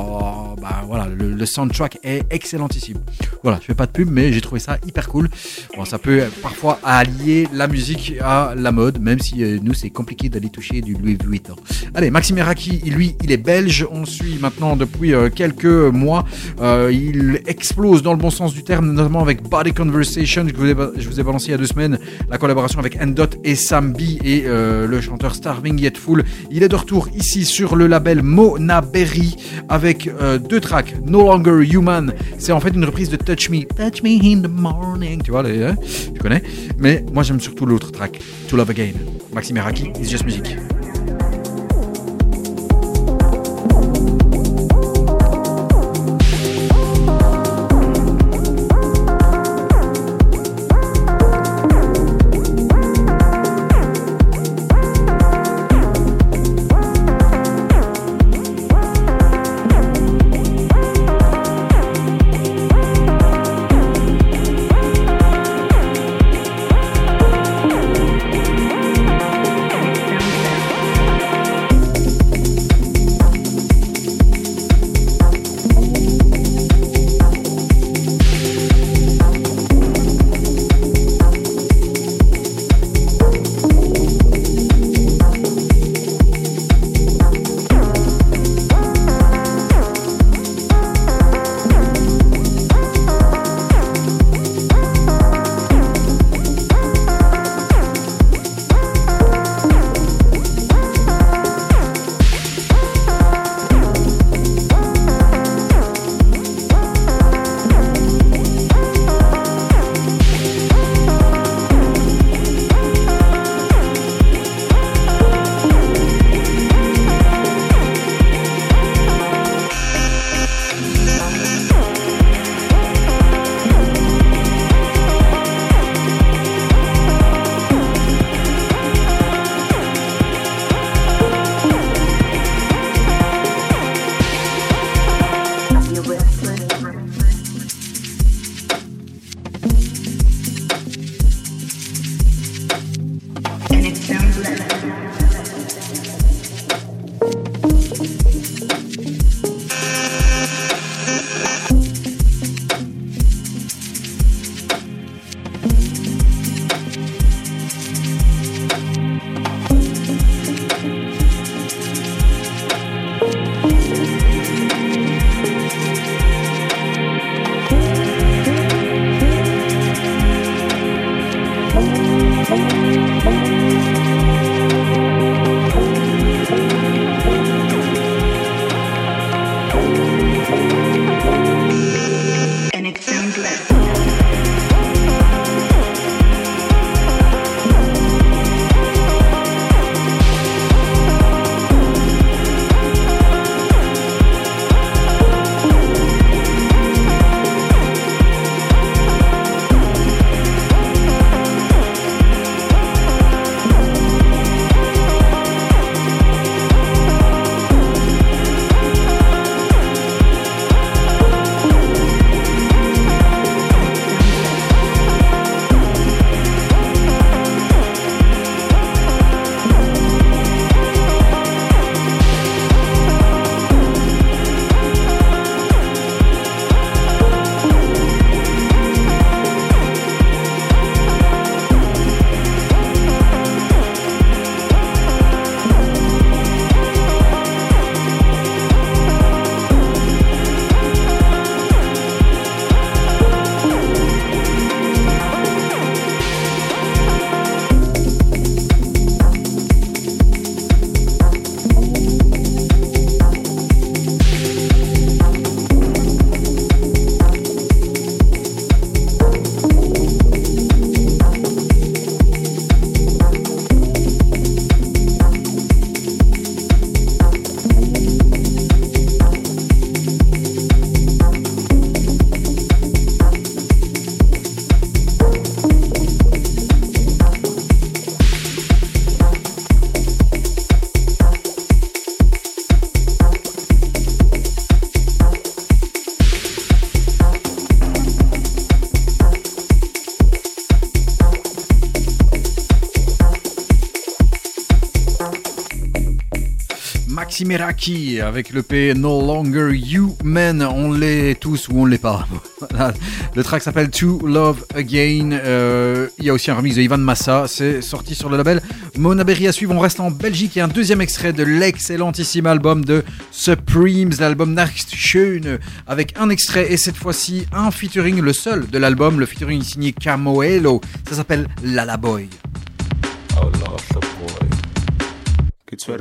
Speaker 5: bah voilà, le, soundtrack est excellentissime. Voilà, je fais pas de pub, mais j'ai trouvé ça hyper cool. Bon, ça peut parfois allier la musique à la mode, même si nous c'est compliqué d'aller toucher du Louis Vuitton. Allez, Maxime Eraki, lui, il est belge. On suit maintenant depuis euh, quelques mois. Euh, il explose dans le bon sens du terme, notamment avec Body Conversation. Je vous ai, je vous ai balancé il y a deux semaines la collaboration avec Endot et Sam B et euh, le chanteur Starving Yet Full. Il est de retour ici sur le label Mona Berry avec deux tracks. No Longer Human, c'est en fait une reprise de Touch Me. Touch Me in the Morning. Tu vois, les, hein, tu connais. Mais moi j'aime surtout l'autre track, To Love Again. Maxime Eraki, It's Just Music. Meraki avec le P No Longer You Men On l'est tous ou on l'est pas. le track s'appelle To Love Again. Euh, il y a aussi un remix de Ivan Massa. C'est sorti sur le label Mona Berry à suivre. On reste en Belgique et un deuxième extrait de l'excellentissime album de Supremes, l'album Next Schön, avec un extrait et cette fois-ci un featuring, le seul de l'album. Le featuring signé Camoelo. Ça s'appelle Lala Boy.
Speaker 7: Boy.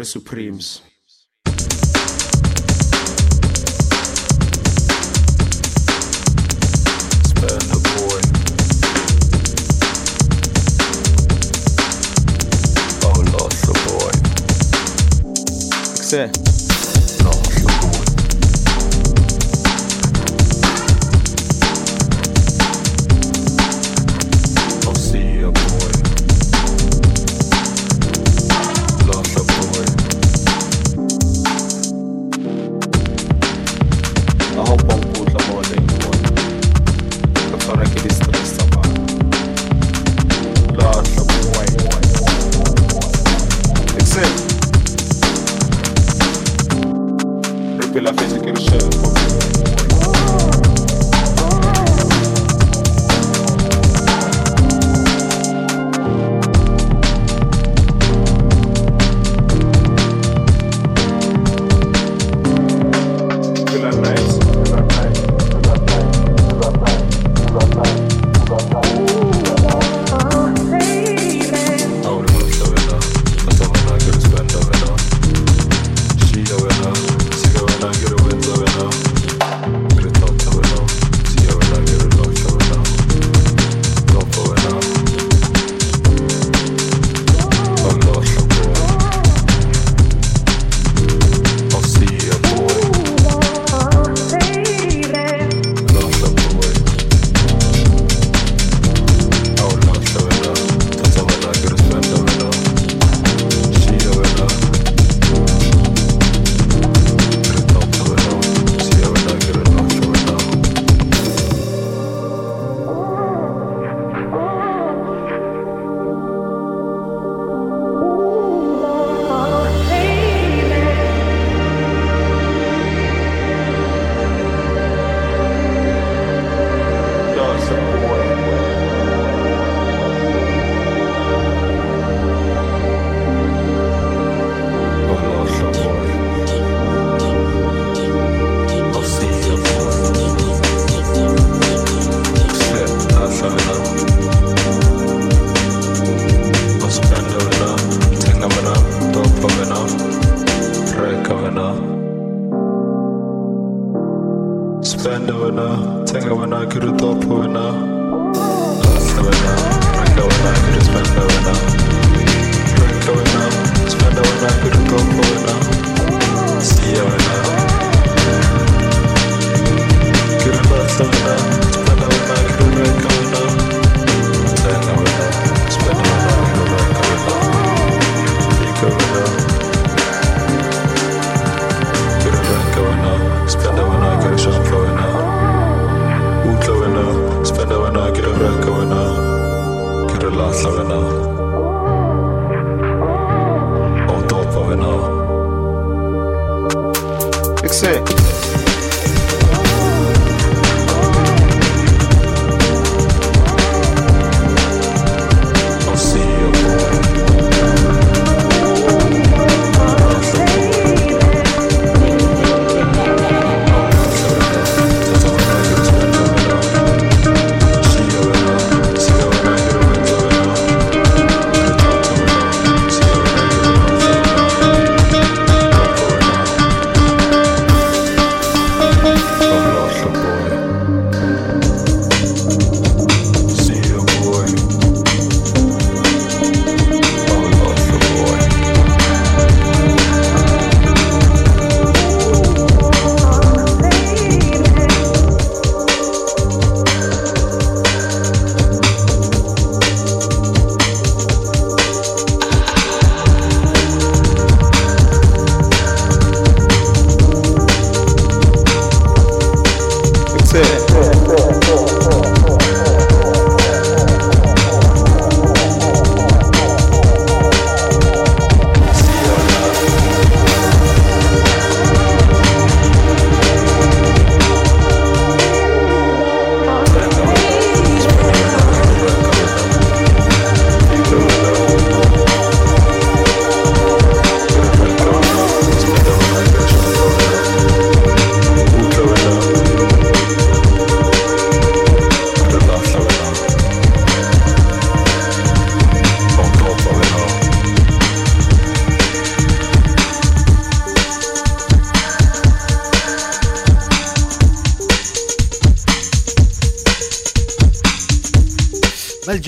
Speaker 7: Supremes. That's it.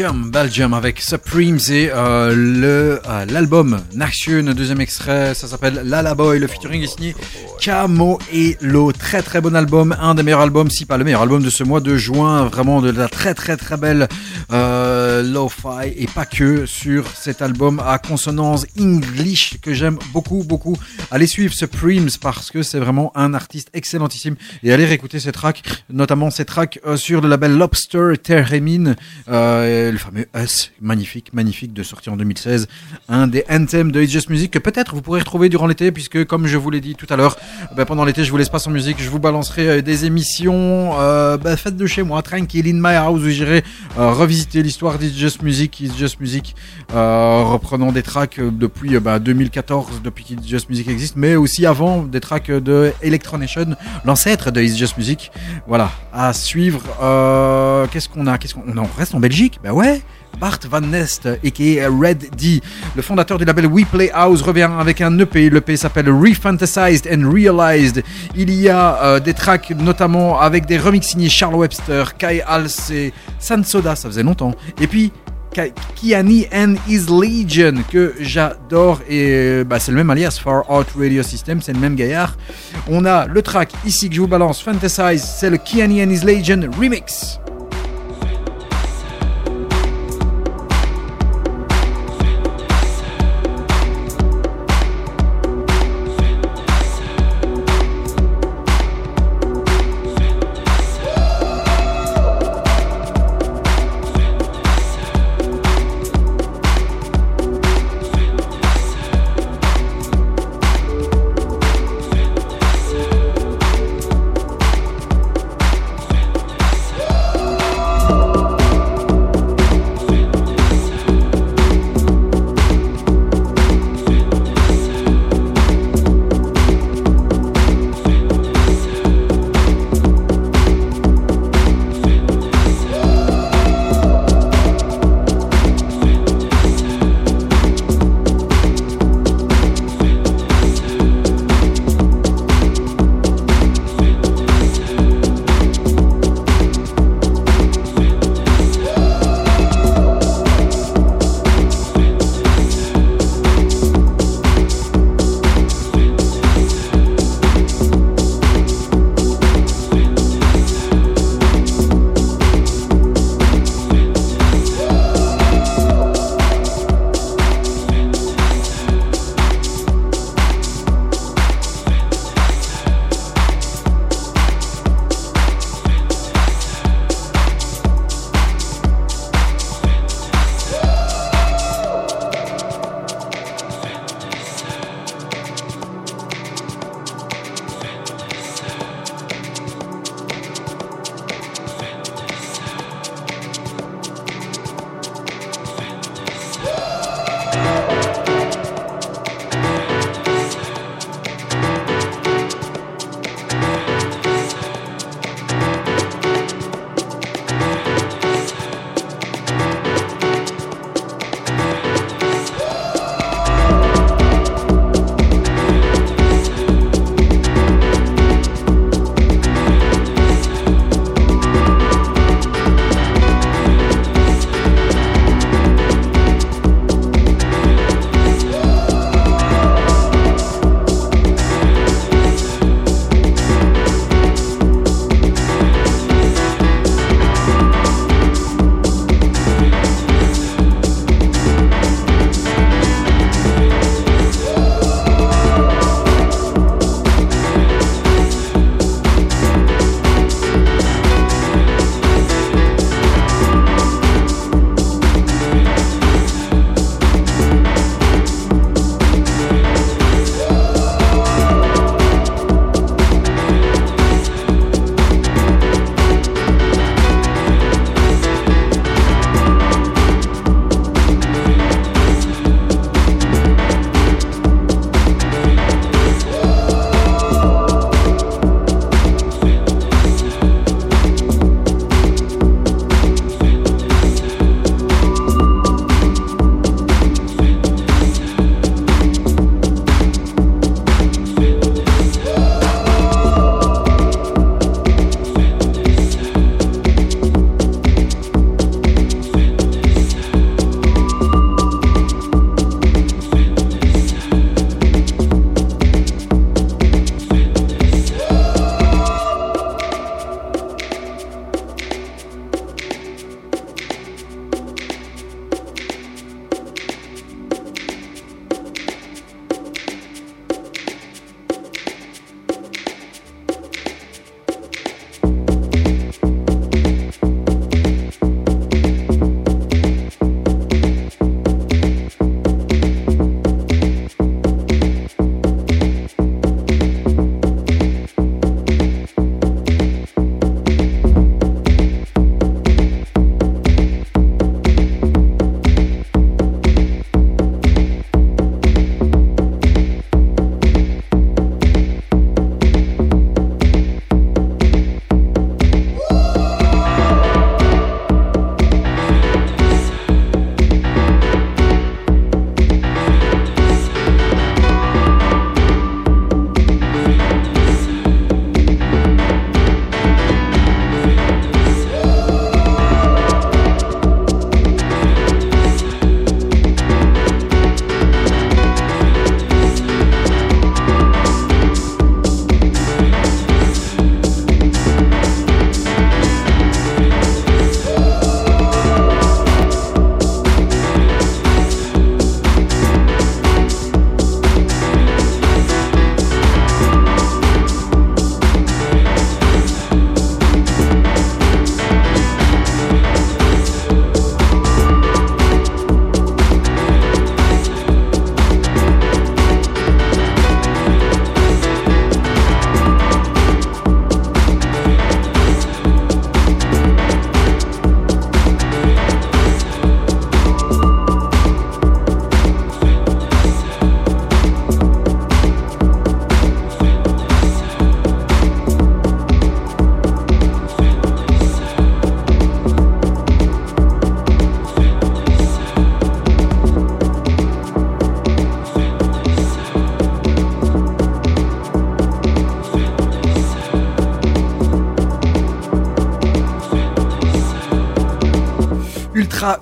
Speaker 5: Belgium, Belgium avec Supremes et euh, le euh, l'album Nation, deuxième extrait, ça s'appelle Lala Boy, le featuring est signé Camo et Lo, très très bon album, un des meilleurs albums, si pas le meilleur album de ce mois de juin, vraiment de la très très très belle euh, lo-fi et pas que sur cet album à consonance English que j'aime beaucoup beaucoup. Allez suivre Supremes parce que c'est vraiment un artiste excellentissime et allez réécouter ses tracks, notamment ses tracks euh, sur le label Lobster Theremin, euh, le fameux Us, magnifique, magnifique de sortie en 2016, un des anthems de It's Just Music que peut-être vous pourrez retrouver durant l'été puisque comme je vous l'ai dit tout à l'heure, ben, pendant l'été je vous laisse pas sans musique, je vous balancerai euh, des émissions euh, ben, faites de chez moi, tranquille in my house où j'irai euh, revisiter l'histoire d'It's Just Music, It's Just Music, reprenant des tracks depuis euh, ben, 2014, depuis qu'It's Just Music existe, mais aussi avant des tracks de Electronation, l'ancêtre de It's Just Music. Voilà, à suivre. Qu'est-ce qu'on a Qu'est-ce qu'on on reste en Belgique? Ben ouais. Bart Van Nest, a.k.a. Red D, le fondateur du label We Play House, revient avec un EP. L'EP s'appelle Refantasized and Realized. Il y a euh, des tracks notamment avec des remix signés Charles Webster, Kai Hals et Sansoda, ça faisait longtemps. Et puis Kiani and His Legion que j'adore et euh, bah, c'est le même alias Far Out Radio System, c'est le même gaillard. On a le track ici que je vous balance, Fantasize, c'est le Kiani and His Legion remix.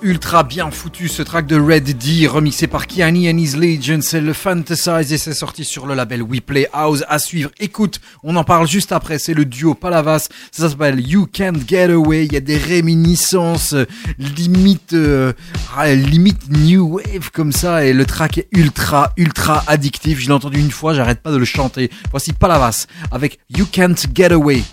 Speaker 8: Ultra, bien foutu ce track de Red D, remixé par Kiani and His Legion, c'est le Fantasize et c'est sorti sur le label We Play House à suivre. Écoute, on en parle juste après, c'est le duo Palavas, ça s'appelle You Can't Get Away, il y a des réminiscences limite, euh, ah, limite new wave comme ça et le track est ultra, ultra addictif. Je l'ai entendu une fois, j'arrête pas de le chanter. Voici Palavas avec You Can't Get Away.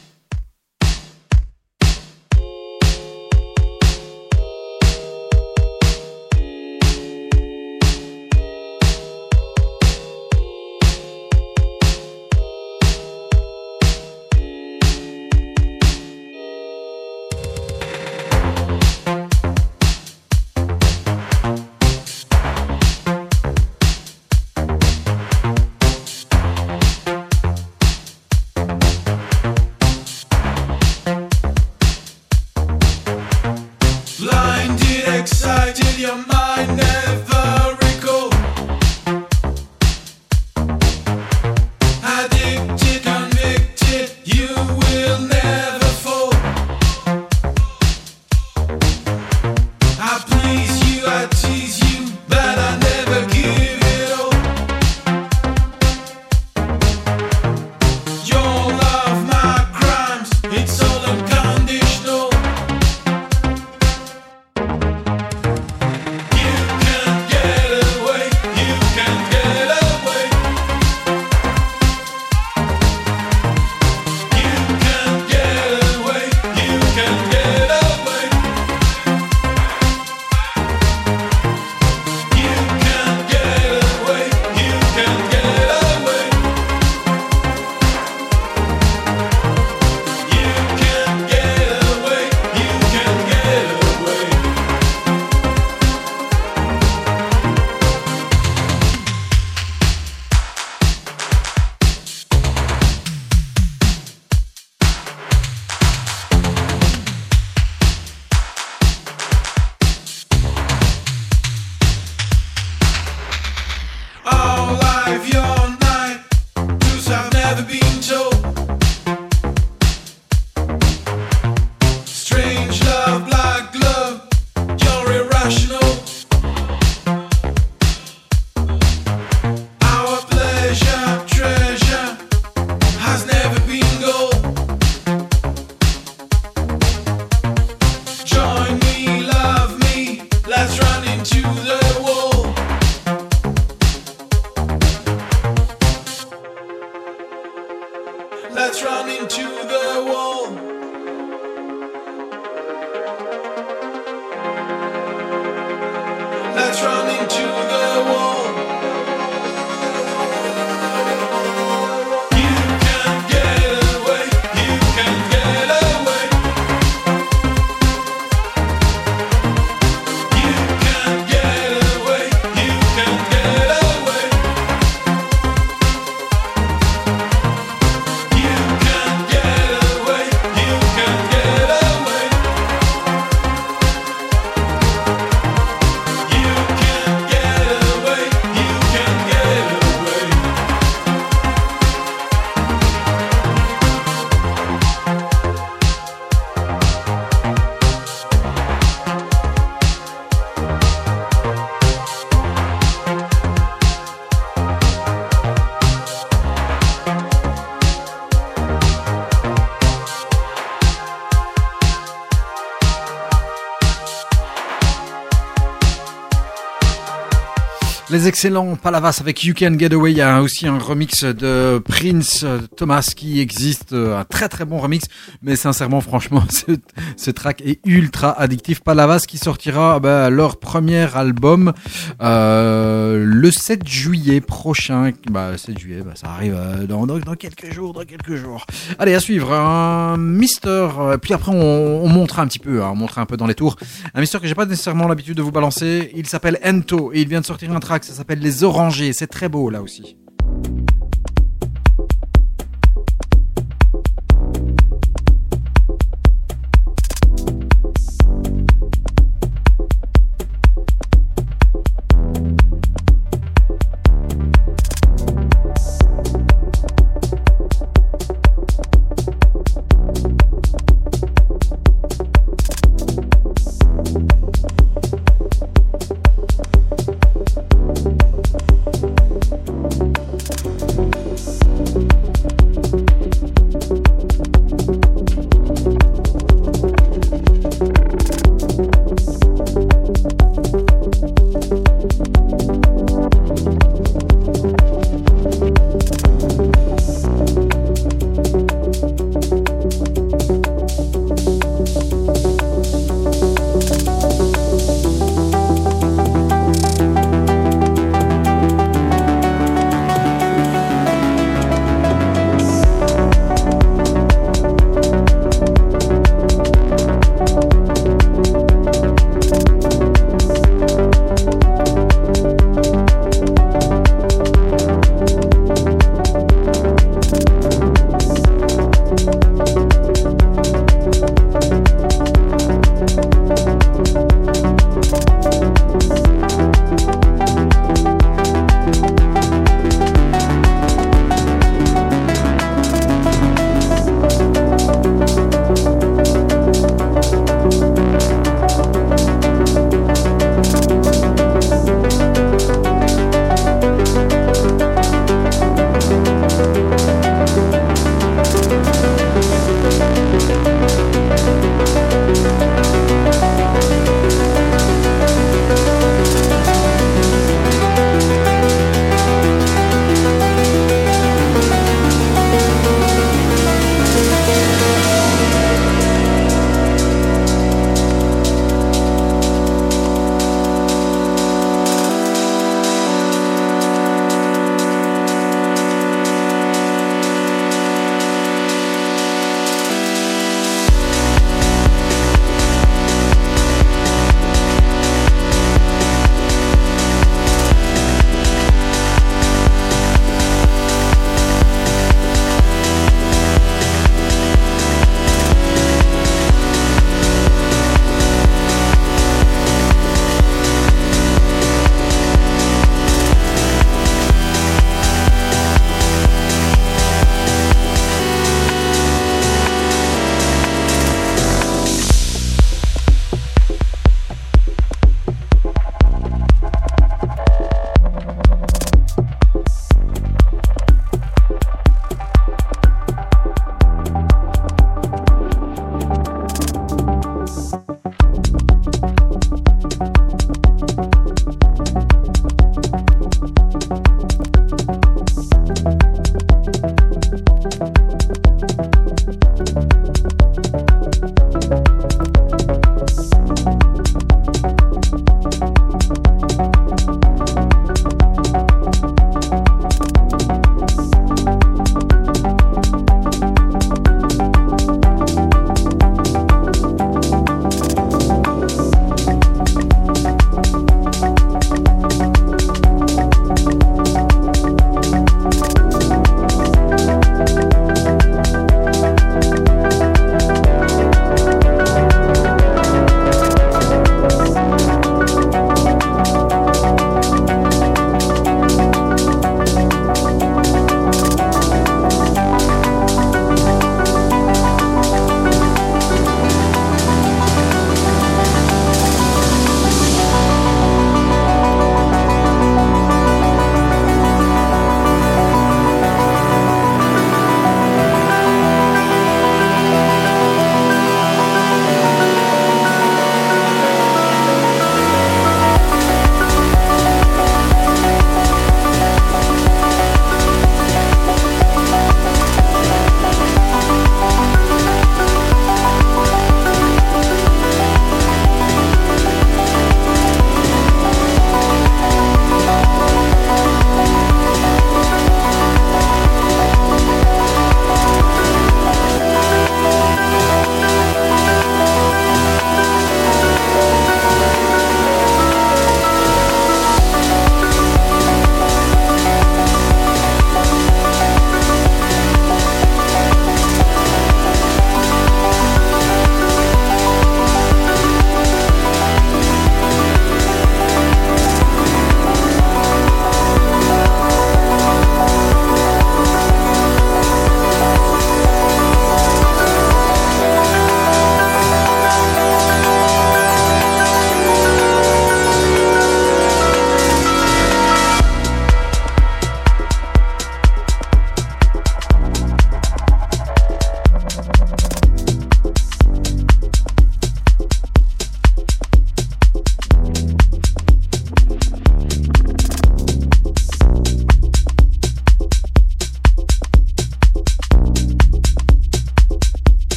Speaker 8: Les excellents Palavas avec You Can Get Away. Il y a aussi un remix de Prince euh, Thomas qui existe, euh, un très très bon remix. Mais sincèrement, franchement, ce, track est ultra addictif. Palavas qui sortira bah, leur premier album euh, le 7 juillet prochain. Bah, 7 juillet, bah, ça arrive euh, dans, quelques jours, dans quelques jours. Allez, à suivre. Un Mister. euh, Puis après, on, on montrera un petit peu, hein, on montrera un peu dans les tours. Un Mister que j'ai pas nécessairement l'habitude de vous balancer. Il s'appelle Ento et il vient de sortir un track. S'appelle Les Orangers. C'est très beau là aussi.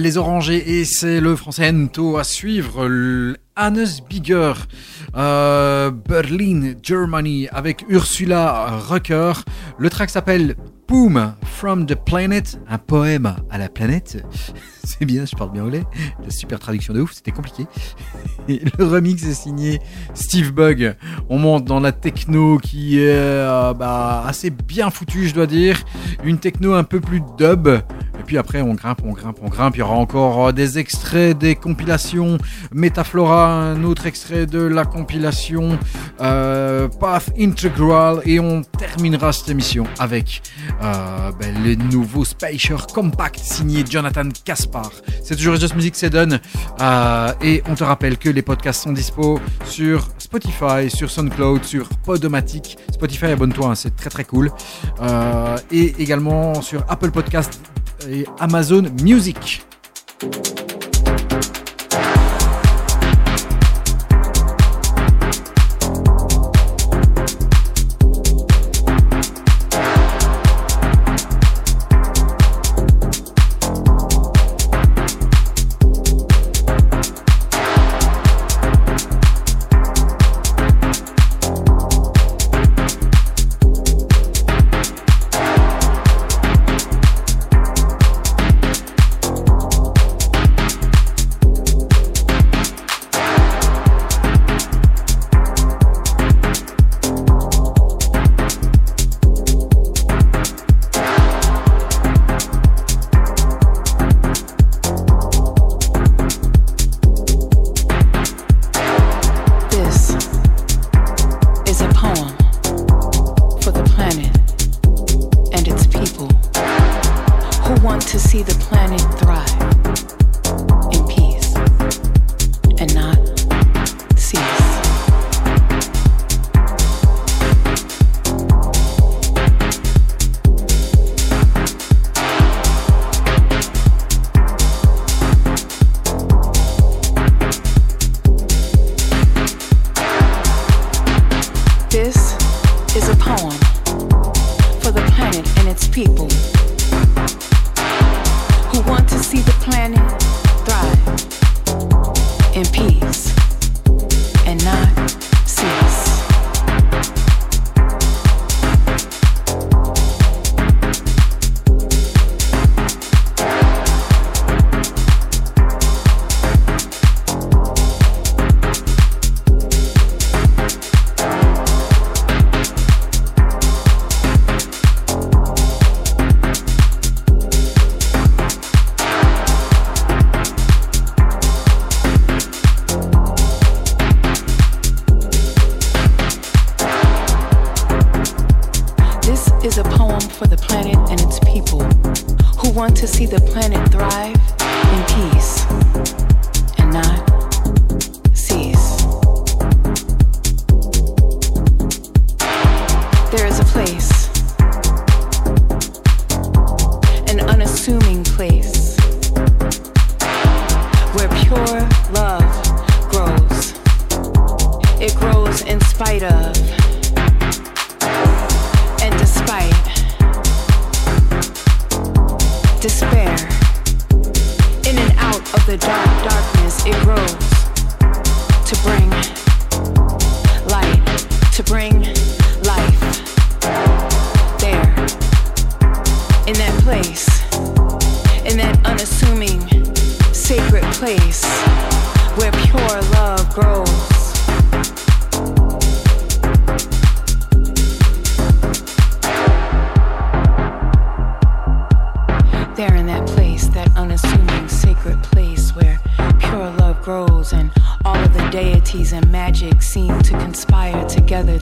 Speaker 5: Les Orangers et c'est le français Ento à suivre. Hannes Bigger, euh, Berlin, Germany, avec Ursula Rucker. Le track s'appelle Boom from the Planet, un poème à la planète. C'est bien, je parle bien anglais. La super traduction de ouf, c'était compliqué. Et le remix est signé Steve Bug. On monte dans la techno qui est euh, bah, assez bien foutue, je dois dire. Une techno un peu plus dub. Et puis après, on grimpe, on grimpe, on grimpe. Il y aura encore euh, des extraits des compilations Metaflora, un autre extrait de la compilation euh, Path Integral. Et on terminera cette émission avec euh, ben, le nouveau Spacer Compact signé Jonathan Caspar. C'est toujours Just Music, c'est et on te rappelle que les podcasts sont dispo sur Spotify, sur SoundCloud, sur Podomatic. Spotify, abonne-toi, hein, c'est très très cool. Euh, et également sur Apple Podcast et Amazon Music.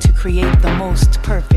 Speaker 9: To create the most perfect,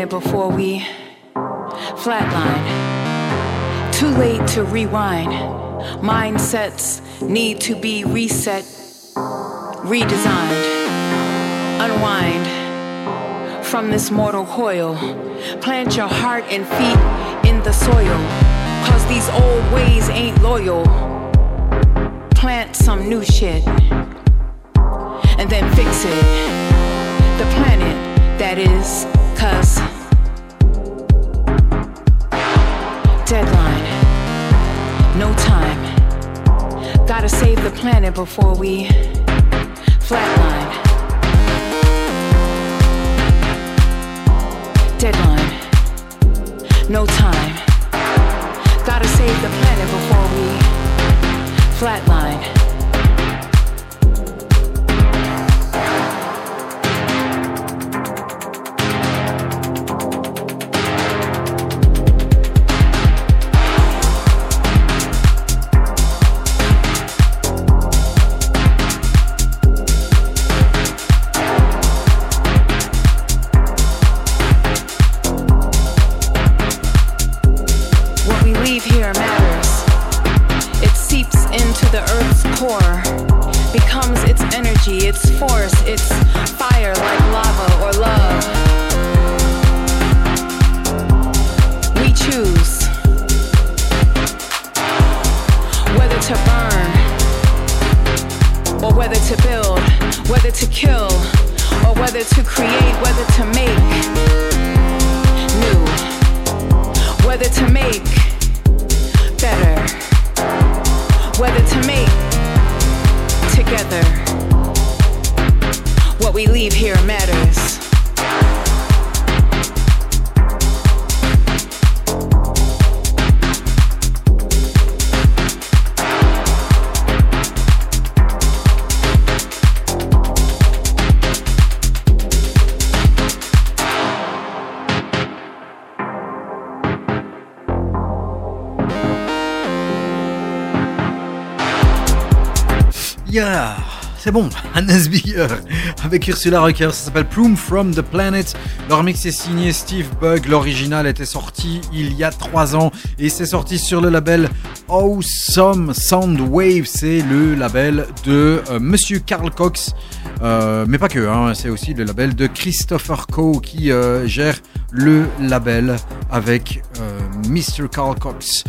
Speaker 9: planet before we flatline. Too late to rewind. Mindsets need to be reset, redesigned, unwind from this mortal coil. Plant your heart and feet in the soil, cause these old ways ain't loyal. Plant some new shit and then fix it. The planet, that is, cause the planet before we flatline. Deadline, no time. Gotta save the planet before we flatline. Together. What we leave here matters.
Speaker 5: C'est bon, Hannes Bigger avec Ursula Rucker, ça s'appelle Plume from the Planet. Leur mix est signé Steve Bug, l'original était sorti il y a 3 ans et c'est sorti sur le label Awesome Sound Wave, c'est le label de euh, Monsieur Carl Cox, Euh, mais pas que, hein, c'est aussi le label de Christopher Coe qui euh, gère le label avec euh, Mr. Carl Cox.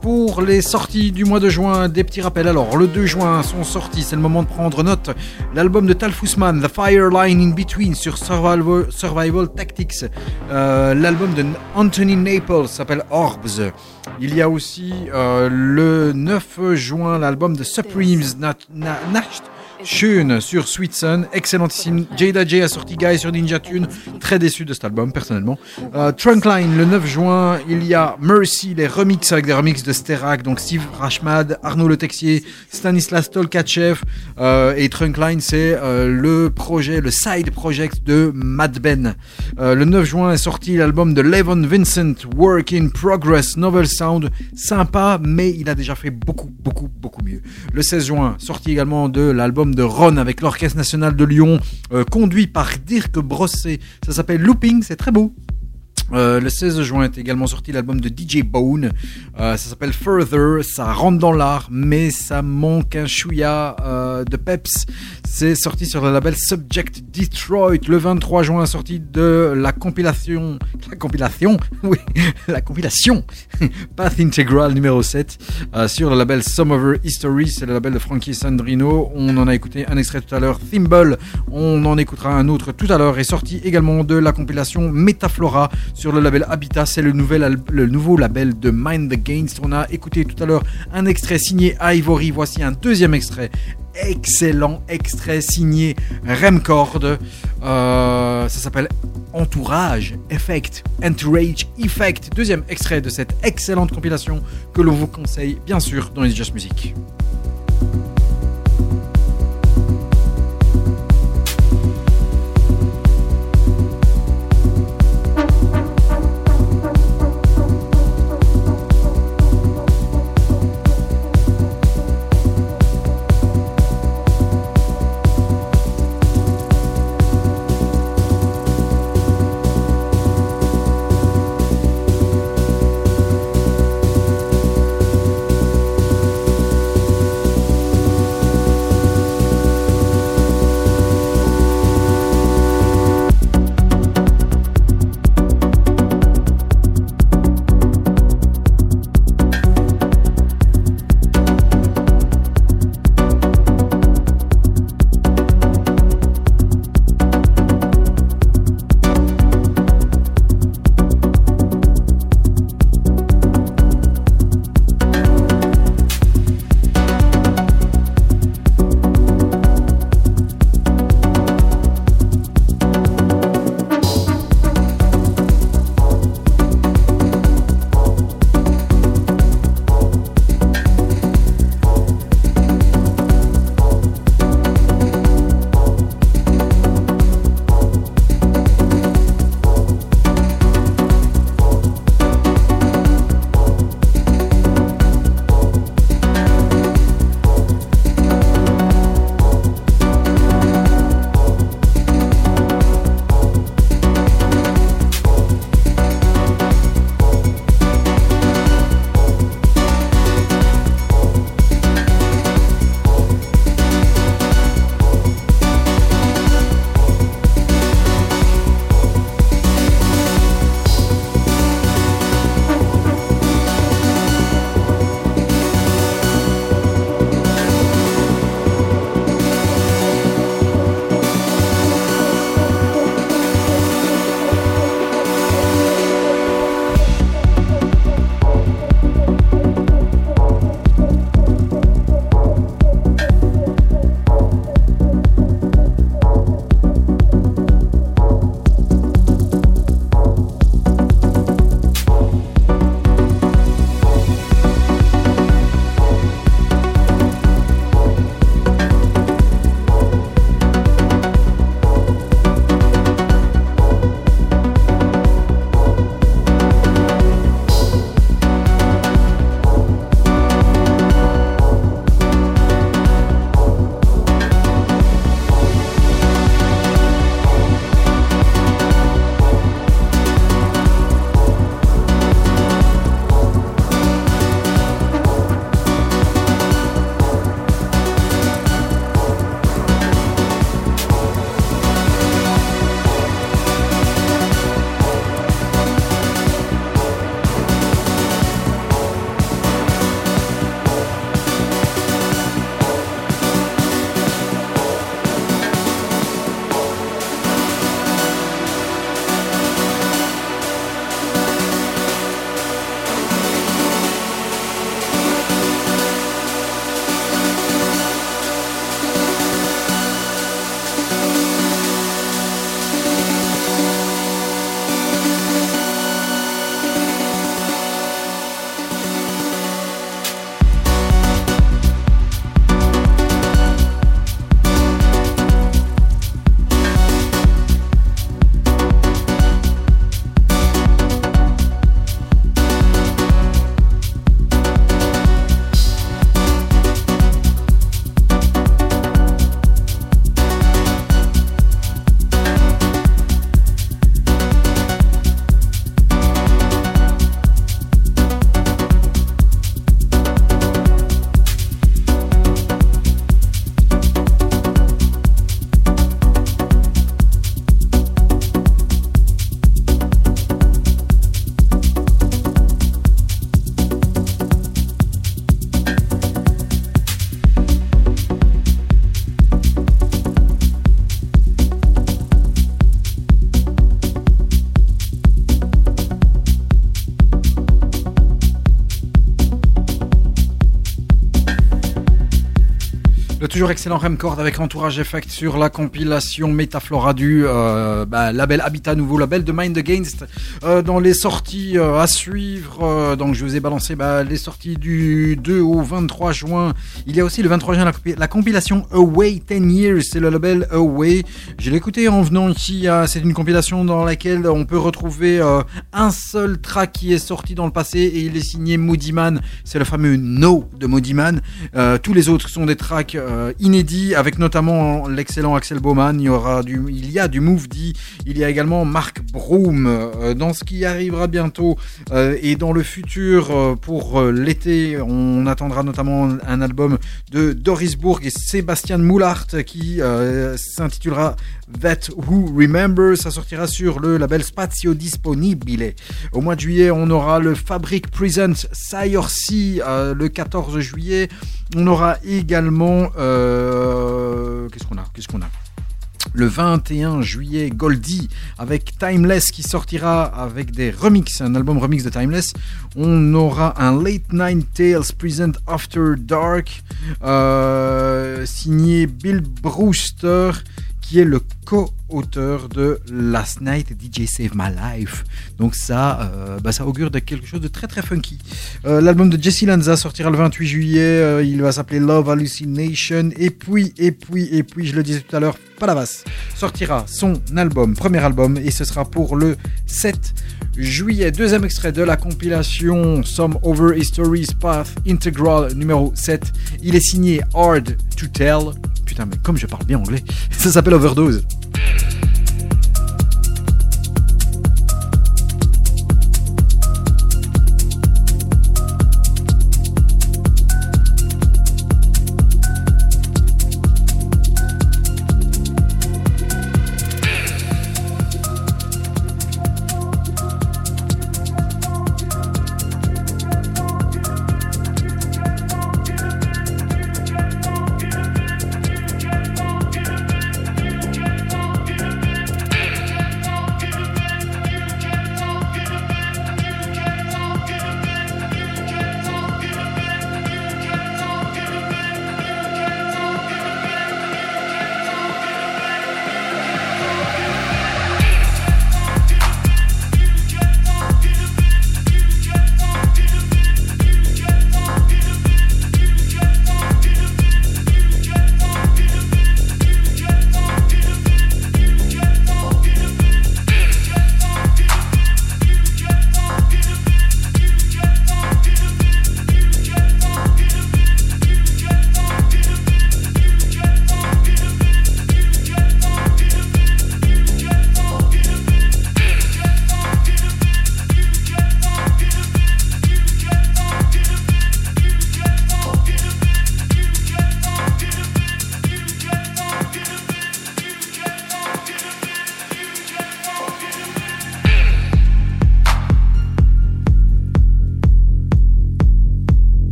Speaker 5: Pour les sorties du mois de juin, des petits rappels. Alors, le 2 juin sont sortis, c'est le moment de prendre note. L'album de Tal Fussman, The Fire Line in Between sur Survival, Survival Tactics. L'album de Anthony Naples s'appelle Orbs. Il y a aussi le 9 juin l'album de Supremes Nat- Na-. Shun sur Sweet Sun, excellentissime. Jada J a sorti Guy sur Ninja Tune, très déçu de cet album personnellement. Euh, Trunkline le 9 juin, il y a Mercy, les remixes avec des remixes de Sterak, donc Steve Rashmad, Arnaud Le Texier, Stanislas Tolkachev euh, et Trunkline c'est euh, le projet, le side project de Mad Ben. Le 9 juin est sorti l'album de Levon Vincent, Work in Progress, Novel Sound, sympa, mais il a déjà fait beaucoup, beaucoup, beaucoup mieux. Le 16 juin, sorti également de l'album de Ron avec l'Orchestre National de Lyon, euh, conduit par Dirk Brosset. Ça s'appelle Looping, c'est très beau. Euh, le 16 juin est également sorti l'album de DJ Bone. Euh, ça s'appelle Further. Ça rentre dans l'art, mais ça manque un chouïa euh, de peps. C'est sorti sur le label Subject Detroit le 23 juin, sorti de la compilation. La compilation Oui, la compilation Path Integral numéro 7 euh, sur le label Some Over History. C'est le label de Frankie Sandrino. On en a écouté un extrait tout à l'heure. Thimble. On en écoutera un autre tout à l'heure. Est sorti également de la compilation Metaflora sur le label Habitat. C'est le, le nouveau label de Mind the Gains. On a écouté tout à l'heure un extrait signé Ivory. Voici un deuxième extrait. Excellent extrait signé Remcord. Euh, ça s'appelle Entourage Effect. Entourage Effect. Deuxième extrait de cette excellente compilation que l'on vous conseille bien sûr dans les Just Music. Toujours excellent Remcord avec Entourage Effect sur la compilation Metaflora du euh, bah, label Habitat, nouveau label de Mind Against. Euh, dans les sorties euh, à suivre, donc je vous ai balancé bah, les sorties du 2 au 23 juin. Il y a aussi le 23 juin la, la compilation Away 10 Years, c'est le label Away. Je l'ai écouté en venant ici, c'est une compilation dans laquelle on peut retrouver un seul track qui est sorti dans le passé et il est signé Moody Man, c'est le fameux No de Moody Man. Tous les autres sont des tracks inédits avec notamment l'excellent Axel Bowman. Il y aura du, il y a du Move. Il y a également Mark Broom. Euh, dans ce qui arrivera bientôt euh, et dans le futur euh, pour euh, l'été, on attendra notamment un album de Doris Bourg et Sébastien Moulart qui euh, s'intitulera That Who Remember. Ça sortira sur le label Spazio Disponibile. Au mois de juillet, on aura le Fabric Present Sayorsi euh, le 14 juillet. On aura également euh, qu'est-ce qu'on a Qu'est-ce qu'on a? Le 21 juillet, Goldie avec Timeless qui sortira avec des remixes, un album remix de Timeless. On aura un Late Night Tales Present After Dark euh, signé Bill Brewster qui est le co-auteur de Last Night DJ Save My Life. Donc ça, euh, bah, ça augure de quelque chose de très très funky. Euh, L'album de Jesse Lanza sortira le 28 juillet. euh, il va s'appeler Love Hallucination. Et puis, et puis, et puis, je le disais tout à l'heure, Palavas sortira son album, premier album, et ce sera pour le 7 juillet. Deuxième extrait de la compilation Some Over Histories Path Integral numéro 7. Il est signé Hard to Tell. Putain, mais comme je parle bien anglais, ça s'appelle Overdose.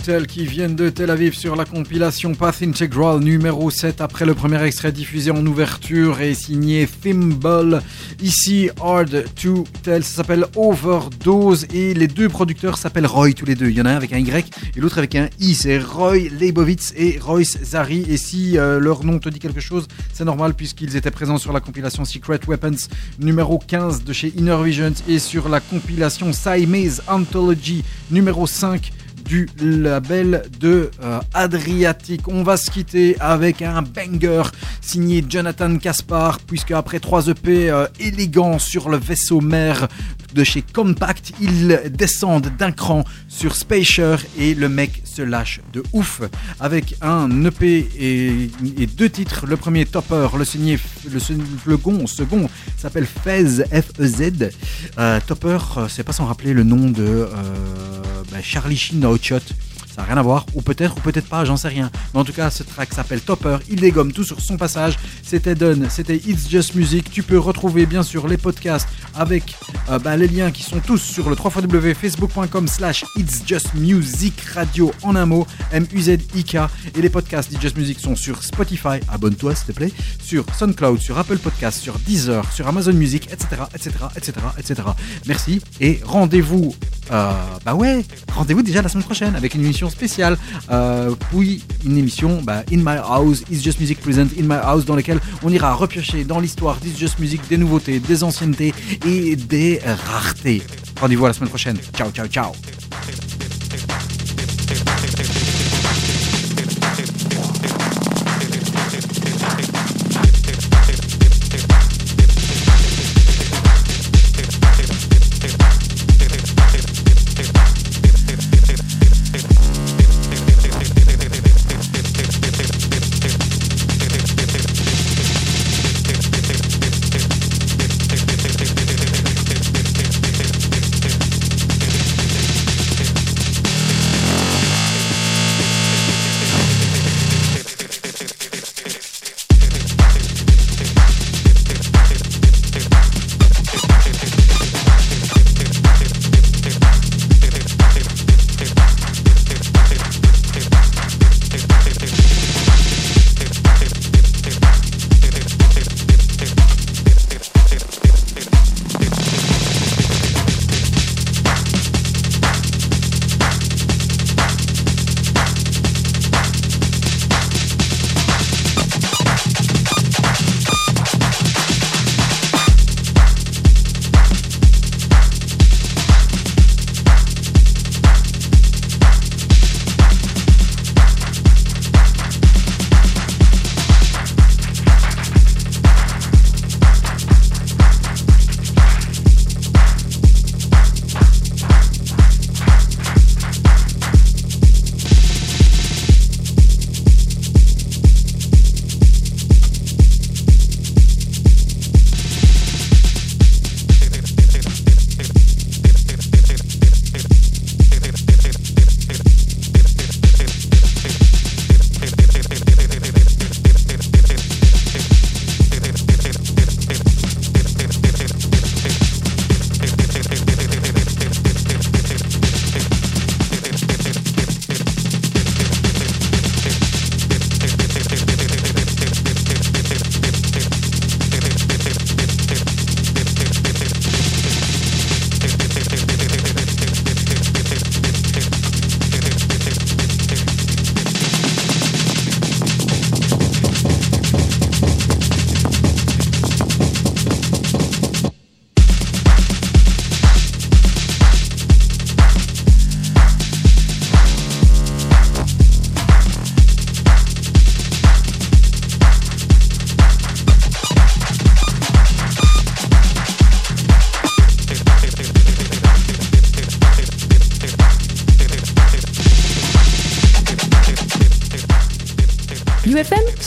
Speaker 5: Qui viennent de Tel Aviv sur la compilation Path Integral numéro 7 après le premier extrait diffusé en ouverture et signé Thimble. Ici, Hard to Tell, ça s'appelle Overdose et les deux producteurs s'appellent Roy tous les deux. Il y en a un avec un Y et l'autre avec un I. C'est Roy Leibovitz et Royce Zari. Et si euh, leur nom te dit quelque chose, c'est normal puisqu'ils étaient présents sur la compilation Secret Weapons numéro 15 de chez Inner Visions et sur la compilation Siamese Anthology numéro 5 du label de euh, Adriatic. On va se quitter avec un banger signé Jonathan Caspar, puisque après trois EP euh, élégants sur le vaisseau mère de chez Compact, ils descendent d'un cran sur Spacer et le mec se lâche de ouf avec un EP et, deux titres. Le premier Topper, le signé, le second, second s'appelle Fez F E. Euh, Topper, c'est pas sans rappeler le nom de bah, Charlie Sheen dans Hot Shot. Ça n'a rien à voir, ou peut-être, ou peut-être pas, j'en sais rien. Mais en tout cas, ce track s'appelle Topper. Il dégomme tout sur son passage. C'était Done, c'était It's Just Music. Tu peux retrouver bien sûr les podcasts avec euh, bah, les liens qui sont tous sur le www.facebook.com slash It's Just Music Radio en un mot, M-U-Z-I-K. Et les podcasts It's Just Music sont sur Spotify, abonne-toi s'il te plaît, sur SoundCloud, sur Apple Podcasts, sur Deezer, sur Amazon Music, etc., etc., etc., etc. Merci et rendez-vous, euh, bah ouais, rendez-vous déjà la semaine prochaine avec une émission spéciale, euh, puis une émission bah, In My House, It's Just Music Present In My House, dans laquelle on ira repiocher dans l'histoire d'It's Just Music des nouveautés, des anciennetés et des raretés. Rendez-vous à la semaine prochaine. Ciao, ciao, ciao.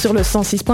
Speaker 10: Sur le 106.